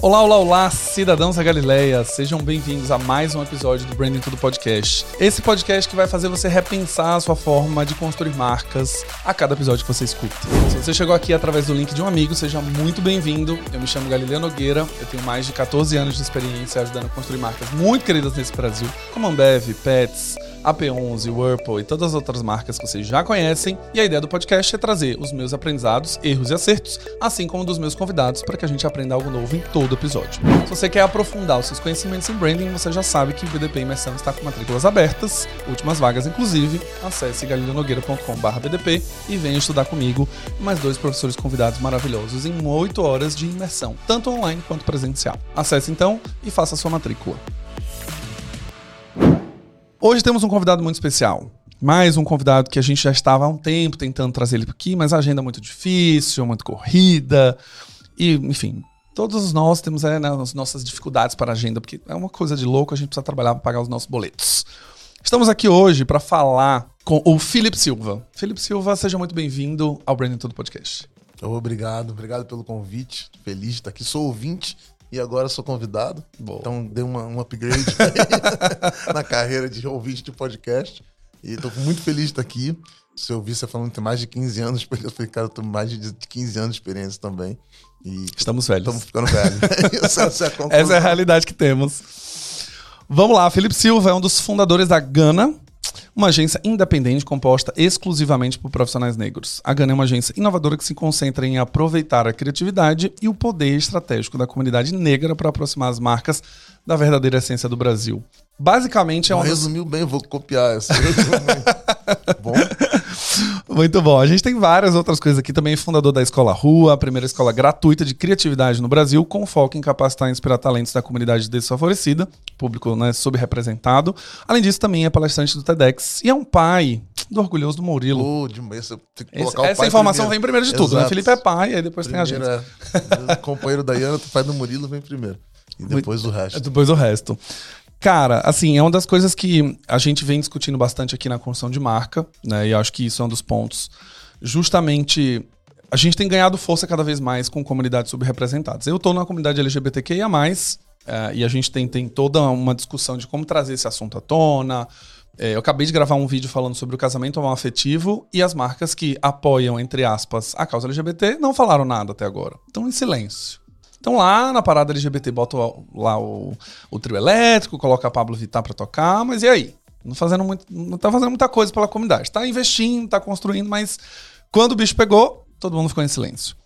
Olá, olá, olá, cidadãos da Galileia. Sejam bem-vindos a mais um episódio do Branding Tudo Podcast. Esse podcast que vai fazer você repensar a sua forma de construir marcas a cada episódio que você escuta. Se você chegou aqui através do link de um amigo, seja muito bem-vindo. Eu me chamo Galileu Nogueira, eu tenho mais de 14 anos de experiência ajudando a construir marcas muito queridas nesse Brasil, como Ambev, Pets, AP11, Whirlpool e todas as outras marcas que vocês já conhecem. E a ideia do podcast é trazer os meus aprendizados, erros e acertos, assim como dos meus convidados, para que a gente aprenda algo novo em todo episódio. Se você quer aprofundar os seus conhecimentos em branding, você já sabe que o BDP Imersão está com matrículas abertas, últimas vagas inclusive. Acesse galileonogueira.com.br e venha estudar comigo mais dois professores convidados maravilhosos em 8 horas de imersão, tanto online quanto presencial. Acesse então e faça sua matrícula. Hoje temos um convidado muito especial. Mais um convidado que a gente já estava há um tempo tentando trazer ele aqui, mas a agenda é muito difícil, muito corrida. E, enfim, todos nós temos é, né, as nossas dificuldades para a agenda, porque é uma coisa de louco, a gente precisa trabalhar para pagar os nossos boletos. Estamos aqui hoje para falar com o Felipe Silva. Felipe Silva, seja muito bem-vindo ao Branding Tudo Podcast. Obrigado, obrigado pelo convite. Feliz de estar aqui. Sou ouvinte e agora sou convidado. Boa. Então dei uma, um upgrade na carreira de ouvinte de podcast. E estou muito feliz de estar aqui. Se eu ouvir você falando que tem mais de 15 anos, porque eu falei, cara, eu tenho mais de 15 anos de experiência também. E estamos velhos. Estamos ficando velhos. essa, essa, é essa é a realidade que temos. Vamos lá, Felipe Silva é um dos fundadores da Gana, uma agência independente composta exclusivamente por profissionais negros. A Gana é uma agência inovadora que se concentra em aproveitar a criatividade e o poder estratégico da comunidade negra para aproximar as marcas da verdadeira essência do Brasil. Basicamente é um. Resumiu bem, vou copiar essa. bom. Muito bom. A gente tem várias outras coisas aqui. Também fundador da Escola Rua, a primeira escola gratuita de criatividade no Brasil, com foco em capacitar e inspirar talentos da comunidade desfavorecida, público né, subrepresentado. Além disso, também é palestrante do TEDx e é um pai do orgulhoso do Murilo. Oh, demais. Esse, essa informação primeiro. vem primeiro de tudo, né? Felipe é pai, aí depois primeiro tem a gente. É. o companheiro da Iana, o pai do Murilo, vem primeiro. E depois o resto. Depois o resto. Cara, assim, é uma das coisas que a gente vem discutindo bastante aqui na construção de marca, né? E acho que isso é um dos pontos. Justamente, a gente tem ganhado força cada vez mais com comunidades subrepresentadas. Eu estou na comunidade LGBTQIA, é, e a gente tem, tem toda uma discussão de como trazer esse assunto à tona. É, eu acabei de gravar um vídeo falando sobre o casamento afetivo e as marcas que apoiam, entre aspas, a causa LGBT não falaram nada até agora. Estão em silêncio. Então lá na parada LGBT bota lá o, o trio elétrico, coloca a Pablo Vittar pra tocar, mas e aí? Não, fazendo muito, não tá fazendo muita coisa pela comunidade. Tá investindo, tá construindo, mas quando o bicho pegou, todo mundo ficou em silêncio.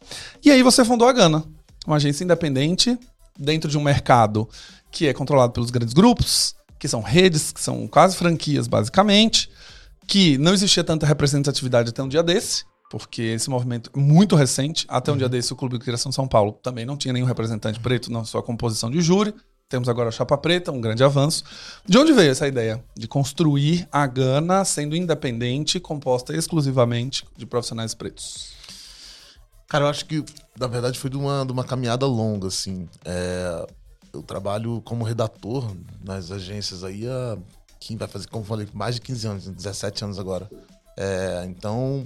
E aí você fundou a Gana, uma agência independente dentro de um mercado que é controlado pelos grandes grupos, que são redes, que são quase franquias basicamente, que não existia tanta representatividade até um dia desse porque esse movimento é muito recente, até um dia uhum. desse o Clube de Criação São Paulo também não tinha nenhum representante preto na sua composição de júri. Temos agora a Chapa Preta, um grande avanço. De onde veio essa ideia de construir a Gana sendo independente, composta exclusivamente de profissionais pretos? Cara, eu acho que, na verdade, foi de uma, de uma caminhada longa, assim. É, eu trabalho como redator nas agências aí há, vai fazer, como falei, mais de 15 anos, 17 anos agora. É, então,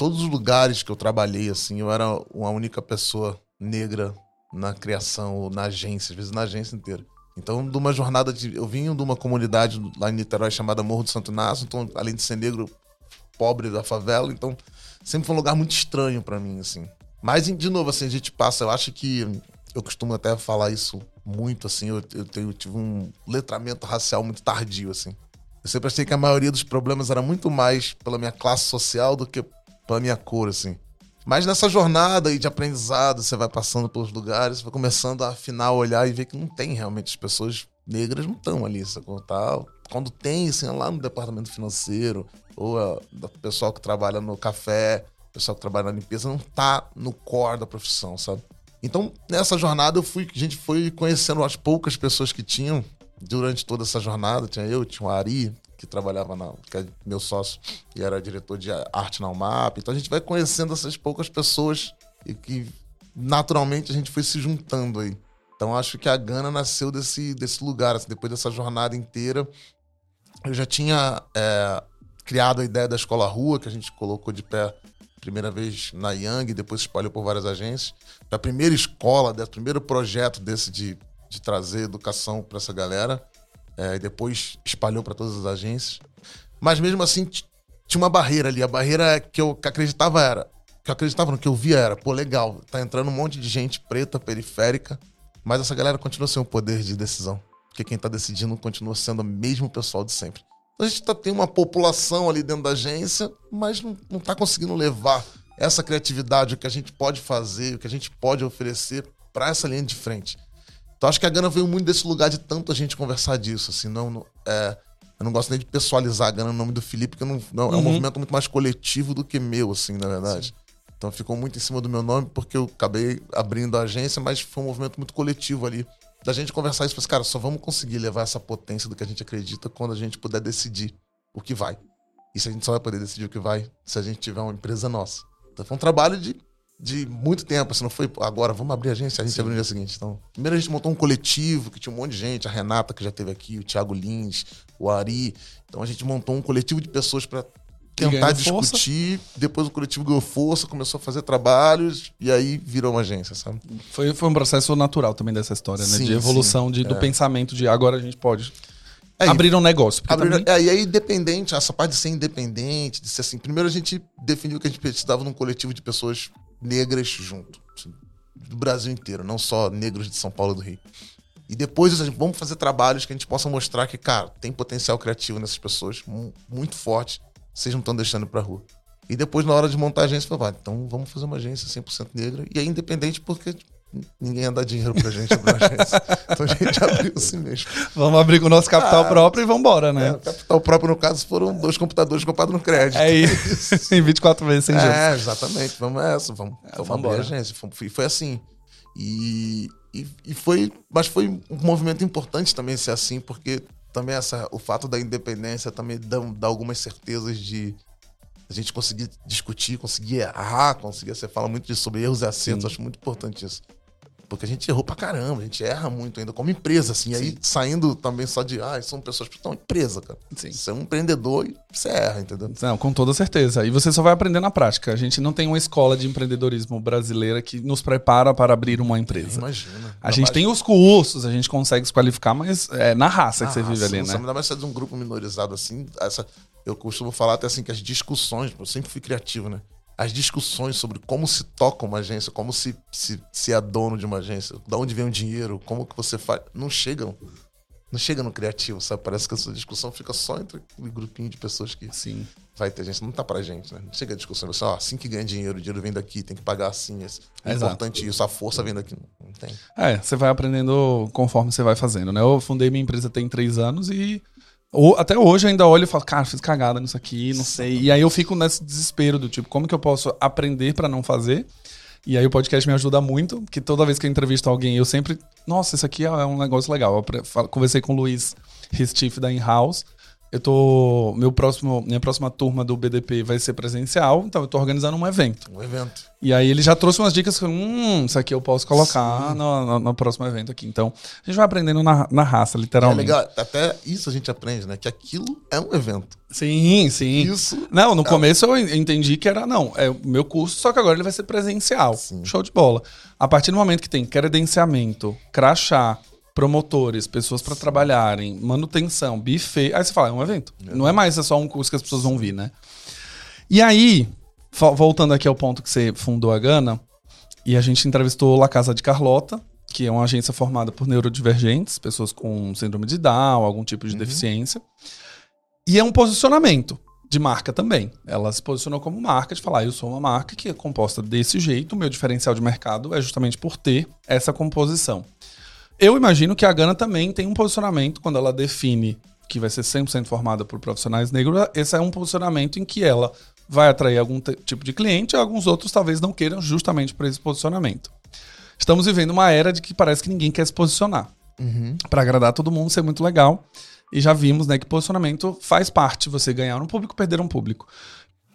todos os lugares que eu trabalhei, assim, eu era uma única pessoa negra na criação, na agência, às vezes na agência inteira. Então, de uma jornada de. Eu vim de uma comunidade lá em Niterói chamada Morro do Santo Inácio, então, além de ser negro, pobre da favela, então sempre foi um lugar muito estranho para mim, assim. Mas, de novo, assim, a gente passa, eu acho que. Eu costumo até falar isso muito, assim, eu, eu, tenho, eu tive um letramento racial muito tardio, assim. Eu sempre achei que a maioria dos problemas era muito mais pela minha classe social do que pela minha cor, assim. Mas nessa jornada aí de aprendizado, você vai passando pelos lugares, você vai começando a afinar, olhar e ver que não tem realmente as pessoas negras não estão ali, sacou? Tal. Quando tem, assim, é lá no departamento financeiro, ou o pessoal que trabalha no café, o pessoal que trabalha na limpeza, não tá no core da profissão, sabe? Então, nessa jornada, eu fui, a gente foi conhecendo as poucas pessoas que tinham durante toda essa jornada. Tinha eu, tinha o Ari, que trabalhava na. que é meu sócio, e era diretor de arte na UMAP. Então a gente vai conhecendo essas poucas pessoas e que naturalmente a gente foi se juntando aí. Então acho que a Gana nasceu desse, desse lugar, assim, depois dessa jornada inteira. Eu já tinha é, criado a ideia da escola rua, que a gente colocou de pé primeira vez na Young, depois espalhou por várias agências. Da primeira escola, do primeiro projeto desse de, de trazer educação para essa galera. É, depois espalhou para todas as agências. Mas mesmo assim, tinha uma barreira ali. A barreira que eu acreditava era. Que eu acreditava no que eu via era, pô, legal, tá entrando um monte de gente preta, periférica, mas essa galera continua sem o poder de decisão. Porque quem tá decidindo continua sendo o mesmo pessoal de sempre. A gente tá, tem uma população ali dentro da agência, mas não, não tá conseguindo levar essa criatividade, o que a gente pode fazer, o que a gente pode oferecer para essa linha de frente. Então acho que a Gana veio muito desse lugar de tanto a gente conversar disso, assim, não, não é, eu não gosto nem de pessoalizar a Gana no nome do Felipe, porque não, não uhum. é um uhum. movimento muito mais coletivo do que meu, assim, na verdade. Sim. Então ficou muito em cima do meu nome, porque eu acabei abrindo a agência, mas foi um movimento muito coletivo ali da gente conversar isso, cara, só vamos conseguir levar essa potência do que a gente acredita quando a gente puder decidir o que vai. Isso a gente só vai poder decidir o que vai se a gente tiver uma empresa nossa. Então foi um trabalho de, de muito tempo, assim, não foi agora, vamos abrir a agência, a gente Sim. abriu no dia seguinte. Então, primeiro a gente montou um coletivo que tinha um monte de gente, a Renata que já teve aqui, o Thiago Lins, o Ari. Então a gente montou um coletivo de pessoas para tentar discutir. Força. Depois o coletivo ganhou força, começou a fazer trabalhos e aí virou uma agência, sabe? Foi, foi um processo natural também dessa história, né? Sim, de evolução de, do é. pensamento de agora a gente pode é, abrir um negócio. Abrir, também... é, e aí, independente, essa parte de ser independente, de ser assim. Primeiro a gente definiu que a gente precisava num coletivo de pessoas negras junto. Assim, do Brasil inteiro, não só negros de São Paulo e do Rio. E depois a gente, vamos fazer trabalhos que a gente possa mostrar que, cara, tem potencial criativo nessas pessoas muito forte vocês não estão deixando para rua. E depois, na hora de montar a agência, falou, então vamos fazer uma agência 100% negra. E é independente porque ninguém ia dar dinheiro pra gente abrir uma agência. Então a gente abriu assim mesmo. Vamos abrir com o nosso capital ah, próprio e vamos embora, né? É, capital próprio, no caso, foram dois computadores comprados no crédito. É isso. em 24 vezes sem juros. É, exatamente. Vamos essa, vamos, é, vamos abrir a agência. E foi assim. E, e, e, foi, mas foi um movimento importante também ser assim, porque também essa, o fato da independência também dá, dá algumas certezas de a gente conseguir discutir, conseguir errar, conseguir. Você fala muito disso sobre erros e acertos, acho muito importante isso. Porque a gente errou pra caramba, a gente erra muito ainda como empresa, assim. Sim. Aí saindo também só de, ah, são pessoas que estão empresa, cara. Sim. Você é um empreendedor e você erra, entendeu? Não, com toda certeza. E você só vai aprender na prática. A gente não tem uma escola de empreendedorismo brasileira que nos prepara para abrir uma empresa. Imagina. A gente tem os cursos, a gente consegue se qualificar, mas é na raça na que você raça, vive ali, né? Ainda mais ser de um grupo minorizado assim, essa, eu costumo falar até assim que as discussões, eu sempre fui criativo, né? As discussões sobre como se toca uma agência, como se, se, se é dono de uma agência, de onde vem o dinheiro, como que você faz. Não chegam. Não chega no criativo, sabe? Parece que essa discussão fica só entre aquele grupinho de pessoas que Sim. vai ter gente. Não tá pra gente, né? Não chega a discussão. Você, ó, assim que ganha dinheiro, o dinheiro vem daqui, tem que pagar assim. É importante isso, a força vem daqui. Não tem. É, você vai aprendendo conforme você vai fazendo, né? Eu fundei minha empresa tem três anos e até hoje eu ainda olho e falo, cara, fiz cagada nisso aqui, não sei. E aí eu fico nesse desespero do tipo, como que eu posso aprender para não fazer? E aí o podcast me ajuda muito, que toda vez que eu entrevisto alguém, eu sempre, nossa, isso aqui é um negócio legal. Eu conversei com o Luiz Ristif da In-House, eu tô. Meu próximo, minha próxima turma do BDP vai ser presencial, então eu tô organizando um evento. Um evento. E aí ele já trouxe umas dicas hum, isso aqui eu posso colocar no, no, no, próximo evento aqui. Então, a gente vai aprendendo na, na raça, literalmente. É legal, até isso a gente aprende, né? Que aquilo é um evento. Sim, sim. Isso. Não, no é... começo eu entendi que era, não, é o meu curso, só que agora ele vai ser presencial. Sim. Show de bola. A partir do momento que tem credenciamento, crachá, promotores, pessoas para trabalharem, manutenção, buffet. Aí você fala, é um evento. É. Não é mais é só um curso que as pessoas vão vir, né? E aí, voltando aqui ao ponto que você fundou a Gana, e a gente entrevistou La Casa de Carlota, que é uma agência formada por neurodivergentes, pessoas com síndrome de Down, algum tipo de uhum. deficiência. E é um posicionamento de marca também. Ela se posicionou como marca, de falar, eu sou uma marca que é composta desse jeito, o meu diferencial de mercado é justamente por ter essa composição. Eu imagino que a Gana também tem um posicionamento quando ela define que vai ser 100% formada por profissionais negros. Esse é um posicionamento em que ela vai atrair algum tipo de cliente, e alguns outros talvez não queiram justamente por esse posicionamento. Estamos vivendo uma era de que parece que ninguém quer se posicionar. Uhum. Para agradar todo mundo, ser muito legal. E já vimos né, que posicionamento faz parte. Você ganhar um público, perder um público.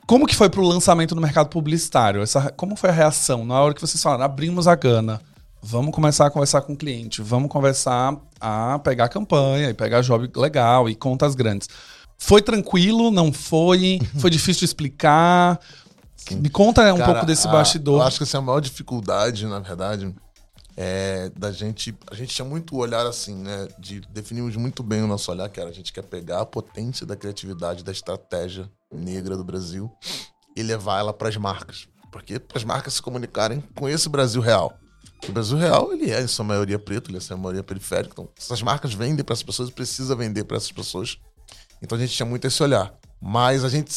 Como que foi para o lançamento no mercado publicitário? Essa, como foi a reação na hora que vocês falaram, abrimos a Gana? Vamos começar a conversar com o cliente, vamos conversar a pegar campanha e pegar job legal e contas grandes. Foi tranquilo? Não foi? Foi difícil de explicar? Sim. Me conta um Cara, pouco desse bastidor. eu acho que essa é a maior dificuldade, na verdade, é da gente. A gente tinha muito olhar assim, né? De definimos muito bem o nosso olhar, que era a gente quer pegar a potência da criatividade, da estratégia negra do Brasil e levar ela para as marcas. Porque para as marcas se comunicarem com esse Brasil real. O Brasil real, ele é em sua maioria preto, ele é em sua maioria periférica. Então, essas marcas vendem para essas pessoas, precisa vender para essas pessoas. Então a gente tinha muito esse olhar. Mas a gente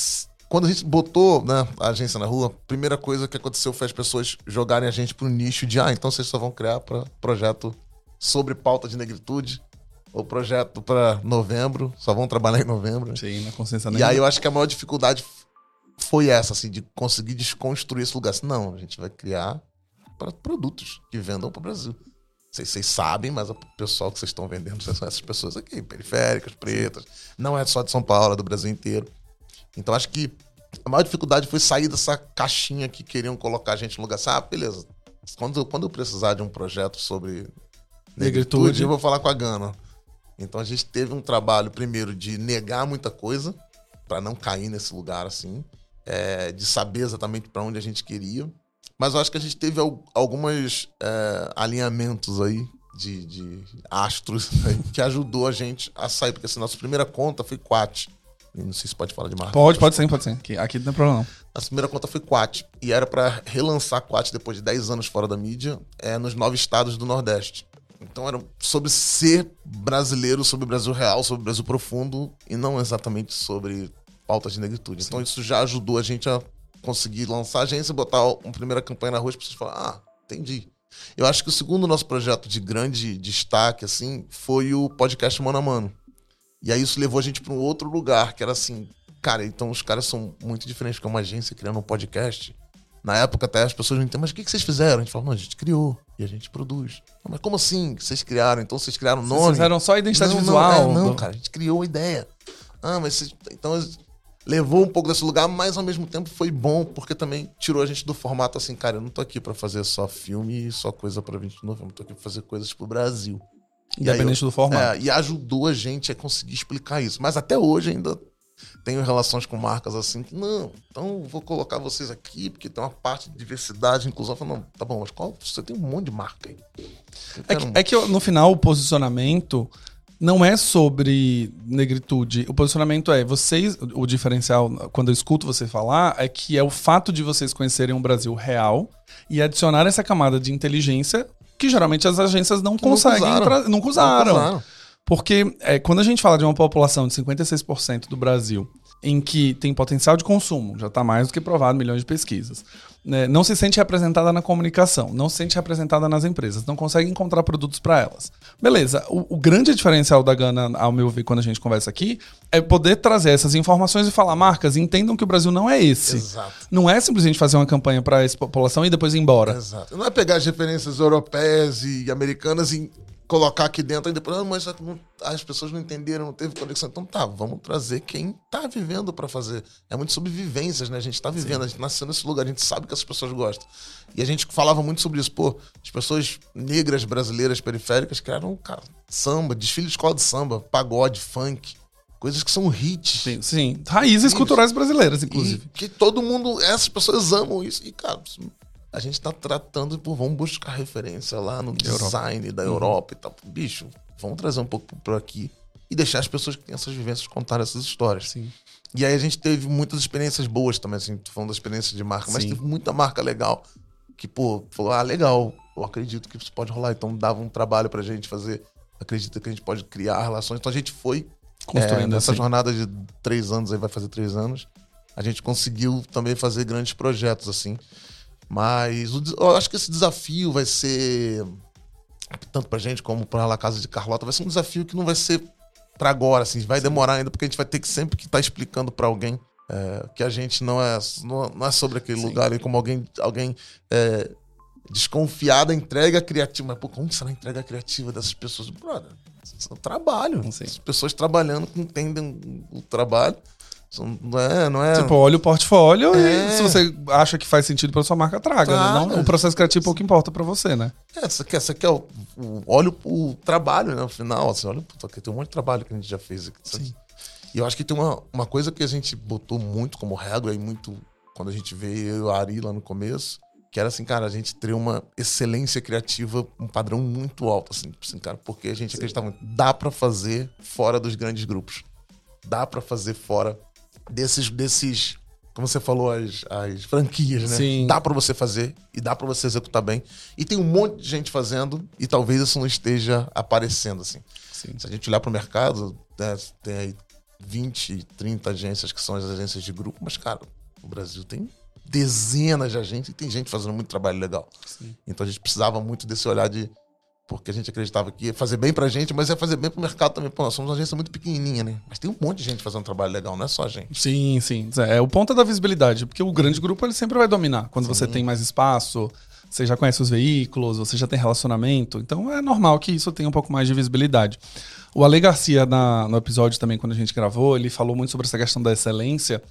quando a gente botou né, a agência na rua, a primeira coisa que aconteceu foi as pessoas jogarem a gente pro nicho de ah, então vocês só vão criar para projeto sobre pauta de negritude ou projeto para novembro, só vão trabalhar em novembro. Sim, na consciência E aí eu acho que a maior dificuldade foi essa, assim, de conseguir desconstruir esse lugar. Assim, não, a gente vai criar para produtos que vendam para o Brasil. Vocês, vocês sabem, mas o pessoal que vocês estão vendendo são essas pessoas aqui, periféricas, pretas. Não é só de São Paulo, é do Brasil inteiro. Então acho que a maior dificuldade foi sair dessa caixinha que queriam colocar a gente no lugar. Assim, ah, beleza. Quando, quando eu precisar de um projeto sobre negritude, negritude, eu vou falar com a Gana. Então a gente teve um trabalho, primeiro, de negar muita coisa, para não cair nesse lugar assim, é, de saber exatamente para onde a gente queria. Mas eu acho que a gente teve alguns é, alinhamentos aí de, de astros né, que ajudou a gente a sair, porque assim, nossa primeira conta foi Quat. Não sei se pode falar de marca. Pode, pode sim, pode sim. Aqui, aqui não tem problema. A primeira conta foi Quat. E era para relançar Quat depois de 10 anos fora da mídia, é, nos nove estados do Nordeste. Então era sobre ser brasileiro, sobre o Brasil real, sobre o Brasil profundo, e não exatamente sobre pautas de negritude. Sim. Então isso já ajudou a gente a conseguir lançar a agência, botar uma primeira campanha na rua as pessoas falarem, ah, entendi. Eu acho que o segundo nosso projeto de grande destaque, assim, foi o podcast Mano a Mano. E aí isso levou a gente para um outro lugar, que era assim, cara, então os caras são muito diferentes, que é uma agência criando um podcast. Na época até as pessoas não entendiam, mas o que, vocês fizeram? A gente falou, não, a gente criou e a gente produz. Não, mas como assim? Vocês criaram? Então vocês criaram o nome? Vocês fizeram só a identidade não, visual? Não, é, não, cara, a gente criou a ideia. Ah, mas vocês, então levou um pouco desse lugar, mas ao mesmo tempo foi bom, porque também tirou a gente do formato assim, cara, eu não tô aqui para fazer só filme e só coisa para 20 de novembro, eu tô aqui pra fazer coisas pro Brasil. Independente eu, do formato. É, e ajudou a gente a conseguir explicar isso. Mas até hoje ainda tenho relações com marcas assim que, não, então vou colocar vocês aqui, porque tem uma parte de diversidade, inclusão. Eu falo, não, tá bom, mas qual? Você tem um monte de marca aí. É que, é que, no final o posicionamento não é sobre negritude. O posicionamento é vocês. O diferencial, quando eu escuto você falar, é que é o fato de vocês conhecerem um Brasil real e adicionar essa camada de inteligência que geralmente as agências não conseguem. Nunca usaram. Nunca usaram. Nunca usaram. Porque é, quando a gente fala de uma população de 56% do Brasil, em que tem potencial de consumo, já está mais do que provado, milhões de pesquisas, né, não se sente representada na comunicação, não se sente representada nas empresas, não consegue encontrar produtos para elas. Beleza, o, o, grande diferencial da Gana, ao meu ver, quando a gente conversa aqui, é poder trazer essas informações e falar, marcas, entendam que o Brasil não é esse. Exato. Não é simplesmente fazer uma campanha para essa população e depois ir embora. Exato. Não é pegar as referências europeias e americanas e colocar aqui dentro e depois, ah, mas as pessoas não entenderam, não teve conexão. Então tá, vamos trazer quem tá vivendo para fazer. É muito sobre vivências, né? A gente tá vivendo, Sim. a gente nasceu nesse lugar, a gente sabe que essas pessoas gostam. E a gente falava muito sobre isso. Pô, as pessoas negras brasileiras periféricas criaram, cara, samba, desfile de escola de samba, pagode, funk. Coisas que são hits. Sim, sim. raízes culturais brasileiras, inclusive. E que todo mundo, essas pessoas amam isso. E, cara, a gente tá tratando, por vamos buscar referência lá no design Europa. da. Europa uhum. e tal. Bicho, vamos trazer um pouco por aqui e deixar as pessoas que têm essas vivências contar essas histórias. Sim. E aí a gente teve muitas experiências boas também, assim, tô falando da experiência de marca, mas Sim. teve muita marca legal que, pô, falou, ah, legal, eu acredito que isso pode rolar. Então dava um trabalho pra gente fazer, acredita que a gente pode criar relações. Então a gente foi construindo é, nessa assim. jornada de três anos, aí vai fazer três anos, a gente conseguiu também fazer grandes projetos, assim. Mas eu acho que esse desafio vai ser, tanto pra gente como pra La Casa de Carlota, vai ser um desafio que não vai ser para agora, assim, vai demorar ainda, porque a gente vai ter que sempre que estar tá explicando para alguém é, que a gente não é, não, é sobre aquele Sim. lugar ali, como alguém, alguém é, desconfiada entrega criativa. Mas, pô, como será a entrega criativa dessas pessoas? Brother, isso é um trabalho. Sim. As pessoas trabalhando que entendem o trabalho Não é, não é. Tipo, olha o portfólio É. e se você acha que faz sentido pra sua marca, traga. né? Não, o processo criativo pouco importa pra você, né? É, você quer, você quer o, o- olha o, o trabalho, né? No final, assim, olha, puta, tem um monte de trabalho que a gente já fez aqui. sabe? E eu acho que tem uma, uma coisa que a gente botou muito como régua e muito quando a gente veio eu e a Ari lá no começo, que era assim, cara, a gente teria uma excelência criativa, um padrão muito alto, assim, assim cara, porque a gente acreditava muito, dá pra fazer fora dos grandes grupos. Dá pra fazer fora desses, desses como você falou, as, as franquias, né? Sim. Dá pra você fazer e dá pra você executar bem. E tem um monte de gente fazendo e talvez isso não esteja aparecendo, assim. Sim. Se a gente olhar pro mercado, né, tem aí 20, 30 agências que são as agências de grupo, mas, cara, o Brasil tem dezenas de agências e tem gente fazendo muito trabalho legal. Então a gente precisava muito desse olhar de. Porque a gente acreditava que ia fazer bem pra gente, mas ia fazer bem pro mercado também. Pô, nós somos uma agência muito pequenininha, né? Mas tem um monte de gente fazendo trabalho legal, não é só a gente. Sim, sim. É o ponto da visibilidade, porque o grande grupo ele sempre vai dominar. Quando você tem mais espaço, você já conhece os veículos, você já tem relacionamento. Então é normal que isso tenha um pouco mais de visibilidade. O Ale Garcia, na- no episódio também, quando a gente gravou, ele falou muito sobre essa questão da excelência,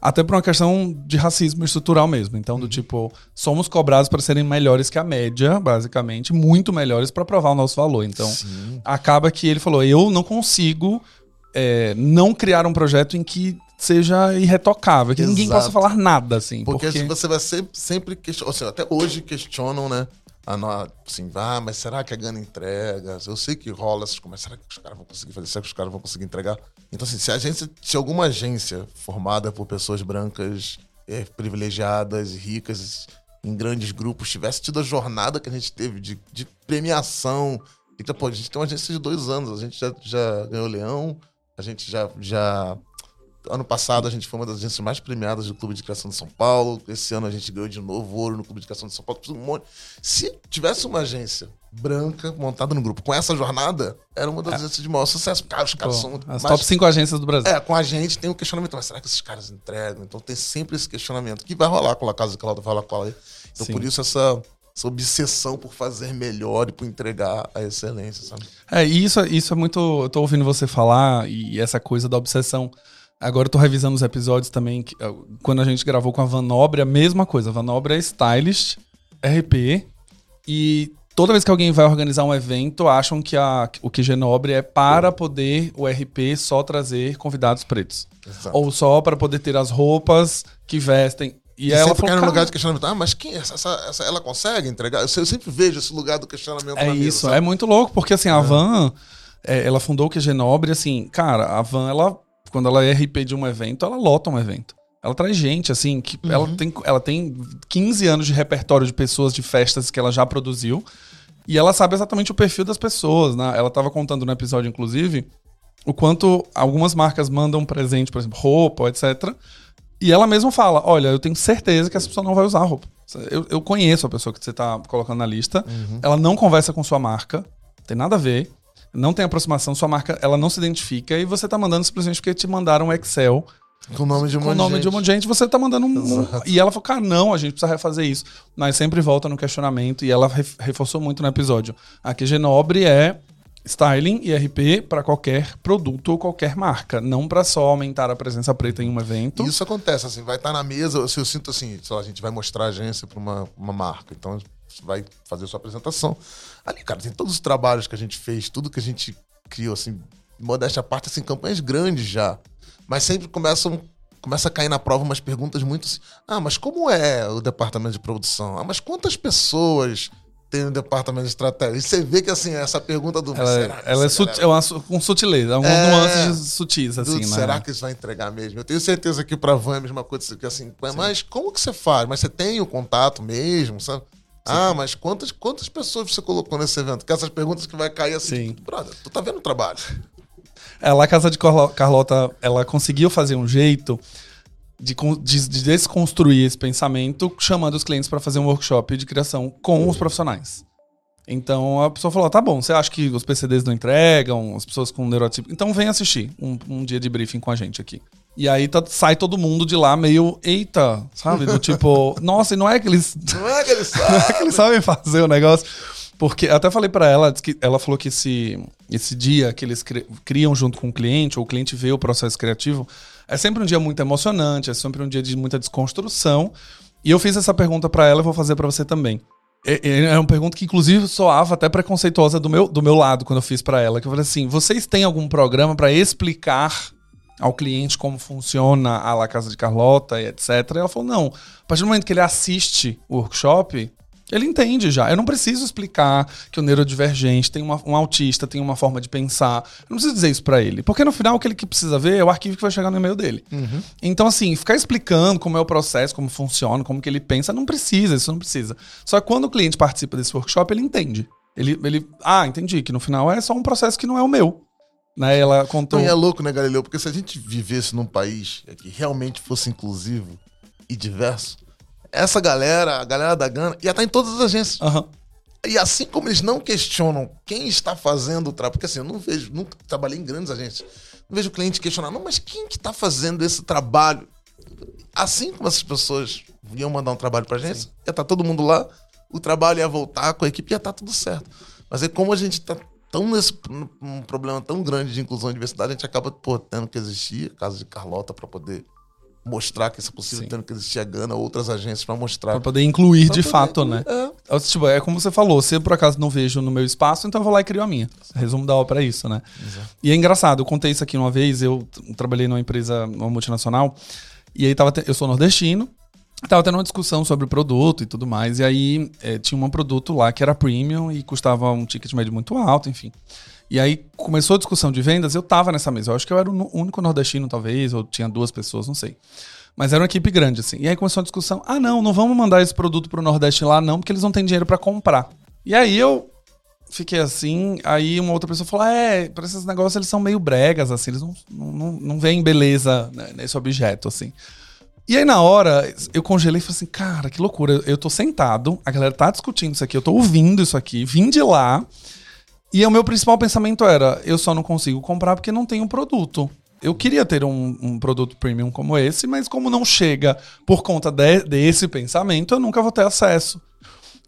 até por uma questão de racismo estrutural mesmo. Então, do tipo, somos cobrados para serem melhores que a média, basicamente, muito melhores para provar o nosso valor. Então, Sim. acaba que ele falou: eu não consigo é, não criar um projeto em que seja irretocável, que ninguém Exato. possa falar nada, assim. Porque, Porque, você vai sempre, sempre questionar. Assim, até hoje questionam, né? A assim, ah, mas será que a Gana entrega? Eu sei que rola essas coisas, mas será que os caras vão conseguir fazer? Será que os caras vão conseguir entregar? Então, assim, se a agência, se alguma agência formada por pessoas brancas, eh, privilegiadas ricas, em grandes grupos, tivesse tido a jornada que a gente teve de, de premiação. Então, pô, a gente tem uma agência de dois anos, a gente já, já ganhou Leão, a gente já, já Ano passado a gente foi uma das agências mais premiadas do Clube de Criação de São Paulo. Esse ano a gente ganhou de novo ouro no Clube de Criação de São Paulo. Um monte. Se tivesse uma agência branca montada no grupo com essa jornada, era uma das agências de maior sucesso. Cara, os caras são muito as mais- top 5 agências do Brasil. É, com a gente tem um questionamento. Mas será que esses caras entregam? Então tem sempre esse questionamento que vai rolar com a Casa de Cláudia, vai rolar com a. Então Sim. por isso essa, essa obsessão por fazer melhor e por entregar a excelência, sabe? É, e isso, isso é muito. Eu tô ouvindo você falar e essa coisa da obsessão. Agora eu tô revisando os episódios também. que, eh, quando a gente gravou com a Van Nobre, a mesma coisa. A Van Nobre é stylist, RP, e toda vez que alguém vai organizar um evento, acham que a, o QG Nobre é para poder o RP só trazer convidados pretos. Exato. Ou só para poder ter as roupas que vestem. E, E ela falou, cai no "Cara, lugar de questionamento. Ah, mas quem? Essa, essa- essa- ela consegue entregar? Eu, sempre vejo esse lugar do questionamento É na mesa, isso, sabe? é muito louco, porque assim, a Van, é, ela fundou o QG Nobre, assim, cara, a Van, ela, quando ela é RP de um evento, ela lota um evento. Ela traz gente, assim, que ela, tem, ela tem 15 anos de repertório de pessoas de festas que ela já produziu. E ela sabe exatamente o perfil das pessoas, né? Ela tava contando no episódio, inclusive, o quanto algumas marcas mandam presente, por exemplo, roupa, etc. E ela mesma fala: Olha, eu tenho certeza que essa pessoa não vai usar roupa. Eu, eu conheço a pessoa que você tá colocando na lista. Ela não conversa com sua marca, tem nada a ver. Não tem aproximação, sua marca ela não se identifica e você tá mandando simplesmente porque te mandaram um Excel Com o nome de um com o monte nome de de um monte de gente, você tá mandando um. um- E ela falou, cara, não, a gente precisa refazer isso. Mas sempre volta no questionamento e ela ref- reforçou muito no episódio. A QG Nobre é styling e RP para qualquer produto ou qualquer marca, não para só aumentar a presença preta em um evento. Isso acontece, assim, vai estar na mesa, se eu sinto assim, sei lá, a gente vai mostrar a agência para uma, uma marca, então vai fazer sua apresentação. Ali, cara, tem todos os trabalhos que a gente fez, tudo que a gente criou, assim, modéstia à parte, assim, campanhas grandes já. Mas sempre começam, começa a cair na prova umas perguntas muito assim, ah, mas como é o departamento de produção? Ah, mas quantas pessoas tem no departamento de estratégia? E você vê que, assim, essa pergunta do... Ela, será que ela é, galera é uma com sutileza, algumas É. nuances sutis, assim, Dude, né? Será que isso vai entregar mesmo? Eu tenho certeza que pra Van é a mesma coisa. Que assim, mas como que você faz? Mas você tem o contato mesmo, sabe? Ah, mas quantas, quantas pessoas você colocou nesse evento? Que essas perguntas que vai cair assim, Sim. tipo, brother, tu tá vendo o trabalho? Ela, a casa de Carlo- Carlota, ela conseguiu fazer um jeito de, de- de desconstruir esse pensamento, chamando os clientes para fazer um workshop de criação com os profissionais. Então a pessoa falou: tá bom, você acha que os PCDs não entregam, as pessoas com neurotipo. Então vem assistir um, um dia de briefing com a gente aqui. E aí tá- sai todo mundo de lá meio, eita, sabe? Do tipo, nossa, e não é que eles Não é que ele é sabe? que eles sabem fazer o negócio. Porque até falei pra ela, que ela falou que esse, esse dia que eles cri- criam junto com o cliente, ou o cliente vê o processo criativo, É sempre um dia muito emocionante, é sempre um dia de muita desconstrução. E eu fiz essa pergunta para ela e vou fazer para você também. É, é, é uma pergunta que, inclusive, soava até preconceituosa do meu, do meu lado quando eu fiz para ela. Que eu falei assim: vocês têm algum programa para explicar ao cliente como funciona a La Casa de Carlota e etc. E ela falou: não. A partir do momento que ele assiste o workshop, ele entende já. Eu não preciso explicar que o neurodivergente tem uma, um autista, tem uma forma de pensar. Eu não preciso dizer isso para ele. Porque no final o que ele precisa ver é o arquivo que vai chegar no e-mail dele. Uhum. Então, assim, ficar explicando como é o processo, como funciona, como que ele pensa, não precisa, isso não precisa. Só que quando o cliente participa desse workshop, ele entende. Ele, ele, ah, entendi, que no final é só um processo que não é o meu. Né? Ela contou. E é louco, né, Galileu? Porque se a gente vivesse num país que realmente fosse inclusivo e diverso, essa galera, a galera da Gana, ia estar em todas as agências. Uhum. E assim como eles não questionam quem está fazendo o trabalho, porque assim, eu não vejo, nunca trabalhei em grandes agências, não vejo o cliente questionar, não, mas quem que está fazendo esse trabalho? Assim como essas pessoas iam mandar um trabalho para a agência, Sim. ia estar todo mundo lá, o trabalho ia voltar com a equipe, ia estar tudo certo. Mas é como a gente está tão nesse um problema tão grande de inclusão e diversidade, a gente acaba pô, tendo que existir, caso de Carlota, para poder mostrar que isso é possível, Sim. tendo que existir a Gana, outras agências para mostrar. Para poder incluir pra de poder fato, incluir, né? É. Tipo, é como você falou, se eu por acaso não vejo no meu espaço, então eu vou lá e crio a minha. Resumo da obra é isso, né? Exato. E é engraçado, eu contei isso aqui uma vez, eu trabalhei numa empresa, uma multinacional, e aí tava, eu sou nordestino, tava tendo uma discussão sobre o produto e tudo mais, e aí é, tinha um produto lá que era premium e custava um ticket médio muito alto, enfim. E aí começou a discussão de vendas, eu tava nessa mesa. Eu acho que eu era o único nordestino, talvez, ou tinha duas pessoas, não sei. Mas era uma equipe grande, assim. E aí começou a discussão: ah, não, não vamos mandar esse produto pro Nordeste lá, não, porque eles não têm dinheiro para comprar. E aí eu fiquei assim, aí uma outra pessoa falou: é, para esses negócios eles são meio bregas, assim, eles não, não, não veem beleza né, nesse objeto, assim. E aí, na hora, eu congelei e falei assim, cara, que loucura. Eu tô sentado, a galera tá discutindo isso aqui, eu tô ouvindo isso aqui, vim de lá. E o meu principal pensamento era: eu só não consigo comprar porque não um produto. Eu queria ter um, um, produto premium como esse, mas como não chega por conta de, desse pensamento, eu nunca vou ter acesso.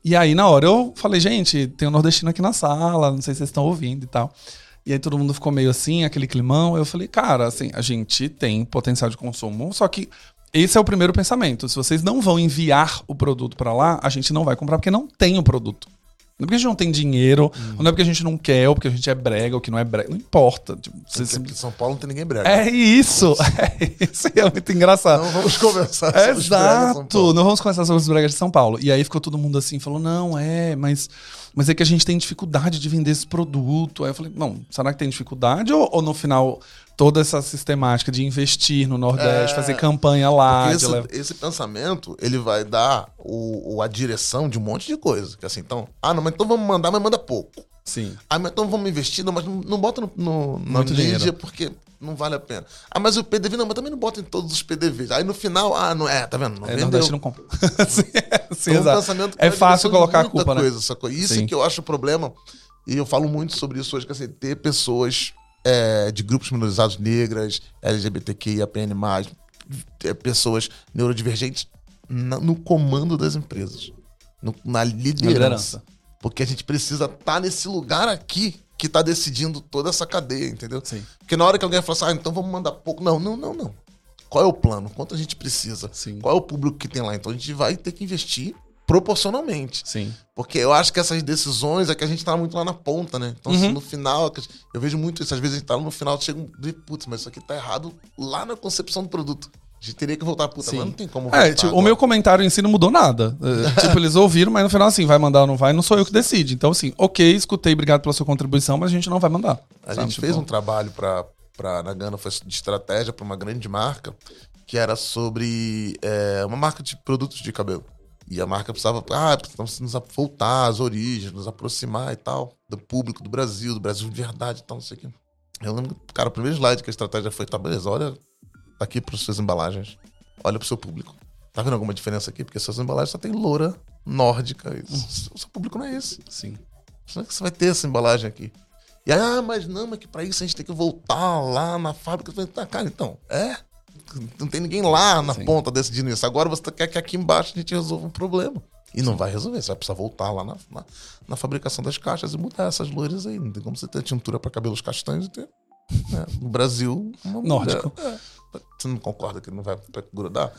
E aí, na hora, eu falei, gente, tem um nordestino aqui na sala, não sei se vocês estão ouvindo e tal. E aí todo mundo ficou meio assim, aquele climão. Eu falei, cara, assim, a gente tem potencial de consumo, só que esse é o primeiro pensamento. Se vocês não vão enviar o produto para lá, a gente não vai comprar porque não tem o produto. Não é porque a gente não tem dinheiro, hum. não é porque a gente não quer, ou porque a gente é brega, ou que não é brega. Não importa. Tipo, você, em São Paulo não tem ninguém brega. É isso. É isso é muito engraçado. Não vamos conversar sobre Exato. Não vamos conversar sobre os bregas de São Paulo. E aí ficou todo mundo assim, falou, não, é, mas, mas é que a gente tem dificuldade de vender esse produto. Aí eu falei, não, será que tem dificuldade? Ou, ou no final toda essa sistemática de investir no Nordeste, é, fazer campanha lá. Esse, esse, pensamento, ele vai dar o, o, a direção de um monte de coisa. Que assim, então, ah, não, mas então vamos mandar, mas manda pouco. Sim. Ah, mas então vamos investir, não, mas não, não bota no, no, na mídia porque não vale a pena. Ah, mas o PDV, não, mas também não bota em todos os PDVs. Aí no final, ah, não é, tá vendo? Não é, vendeu. Não, não compra. sim, sim, então, exato. é fácil colocar a culpa, coisa, né? Sacou? Isso sim. que eu acho o problema. E eu falo muito sobre isso hoje, que assim, ter pessoas é, de grupos minorizados negras, LGBTQIA, PN+, é, pessoas neurodivergentes na, no comando das empresas, no, na liderança. liderança. Porque a gente precisa estar tá nesse lugar aqui que está decidindo toda essa cadeia, entendeu? Sim. Porque na hora que alguém fala assim, ah, então vamos mandar pouco. Não, não, não, não. Qual é o plano? Quanto a gente precisa? Sim. Qual é o público que tem lá? Então a gente vai ter que investir proporcionalmente. Sim. Porque eu acho que essas decisões é que a gente tá muito lá na ponta, né? Então, assim, uhum. no final, eu vejo muito isso. Às vezes a gente tá no final, chega e putz, mas isso aqui tá errado lá na concepção do produto. A gente teria que voltar, puta, Sim. mas não tem como voltar. É, tipo, o meu comentário em si não mudou nada. É, tipo, eles ouviram, mas no final, assim, vai mandar ou não vai, não sou eu que decide. Então, assim, ok, escutei, obrigado pela sua contribuição, mas a gente não vai mandar. A sabe? gente tipo... fez um trabalho pra, pra, na Gana, foi de estratégia para uma grande marca, que era sobre é, uma marca de produtos de cabelo. E a marca precisava, ah, precisamos nos voltar às origens, nos aproximar e tal, do público do Brasil, do Brasil de verdade e tal, não sei o quê. Eu lembro, cara, o primeiro slide que a estratégia foi, tá, beleza, olha aqui para suas embalagens, olha para o seu público. Tá vendo alguma diferença aqui? Porque suas embalagens só tem loura nórdica. O seu público não é esse. Sim. Como é que você vai ter essa embalagem aqui? E aí, ah, mas não, mas que para isso a gente tem que voltar lá na fábrica. Falei, tá, cara, então, é? Não tem ninguém lá na Sim. ponta decidindo isso. Agora você quer que aqui embaixo a gente resolva um problema. E não vai resolver. Você vai precisar voltar lá na, na, na, fabricação das caixas e mudar essas loiras aí. Não tem como você ter tintura para cabelos castanhos e ter. Né, no Brasil, uma Nórdico. É. Você não concorda que não vai grudar?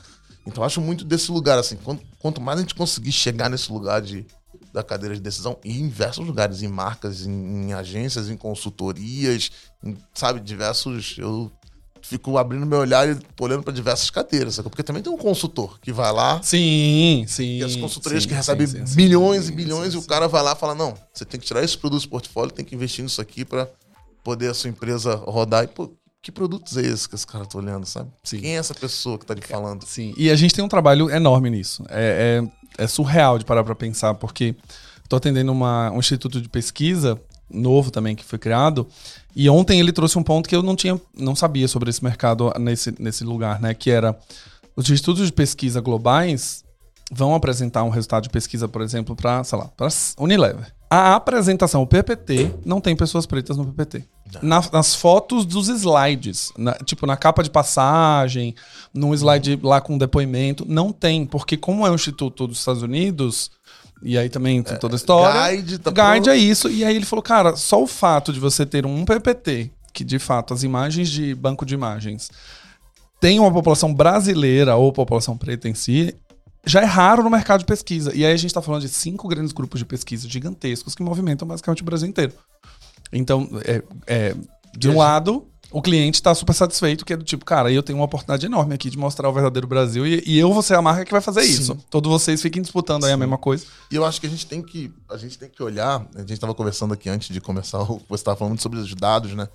Então, eu acho muito desse lugar, assim. Quanto, quanto mais a gente conseguir chegar nesse lugar de, da cadeira de decisão, e em diversos lugares, em marcas, em, em agências, em consultorias, em, sabe, diversos. Eu fico abrindo meu olhar e olhando para diversas cadeiras, sabe? porque também tem um consultor que vai lá. Sim, sim. E as consultorias sim, que recebem sim, sim, bilhões sim, e bilhões e o cara vai lá e fala: não, você tem que tirar esses produtos do portfólio, tem que investir nisso aqui para poder a sua empresa rodar. E, pô, que produtos é esse que esse cara tá olhando, sabe? Sim. Quem é essa pessoa que tá lhe falando? Sim, e a gente tem um trabalho enorme nisso. É, é, é surreal de parar para pensar, porque estou atendendo uma, um instituto de pesquisa novo também que foi criado, e ontem ele trouxe um ponto que eu não tinha, não sabia sobre esse mercado nesse, nesse lugar, né? Que era os institutos de pesquisa globais vão apresentar um resultado de pesquisa, por exemplo, para, sei lá, para Unilever. A apresentação, o PPT, não tem pessoas pretas no PPT. Na, nas fotos dos slides, na- tipo na capa de passagem, num slide lá com depoimento, não tem, porque como é um instituto dos Estados Unidos, e aí também tem toda a história. Guide, tá Guide pro- é isso. E aí ele falou, cara, só o fato de você ter um PPT, que de fato as imagens de banco de imagens tem uma população brasileira ou população preta em si, já é raro no mercado de pesquisa. E aí a gente está falando de cinco grandes grupos de pesquisa gigantescos que movimentam basicamente o Brasil inteiro. Então, é, é, de um lado, o cliente está super satisfeito, que é do tipo, cara, eu tenho uma oportunidade enorme aqui de mostrar o verdadeiro Brasil e, e eu vou ser a marca que vai fazer Sim. isso. Todos vocês fiquem disputando aí a mesma coisa. E eu acho que a gente tem que, a gente tem que olhar. A gente estava conversando aqui antes de começar, você estava falando sobre os dados, né?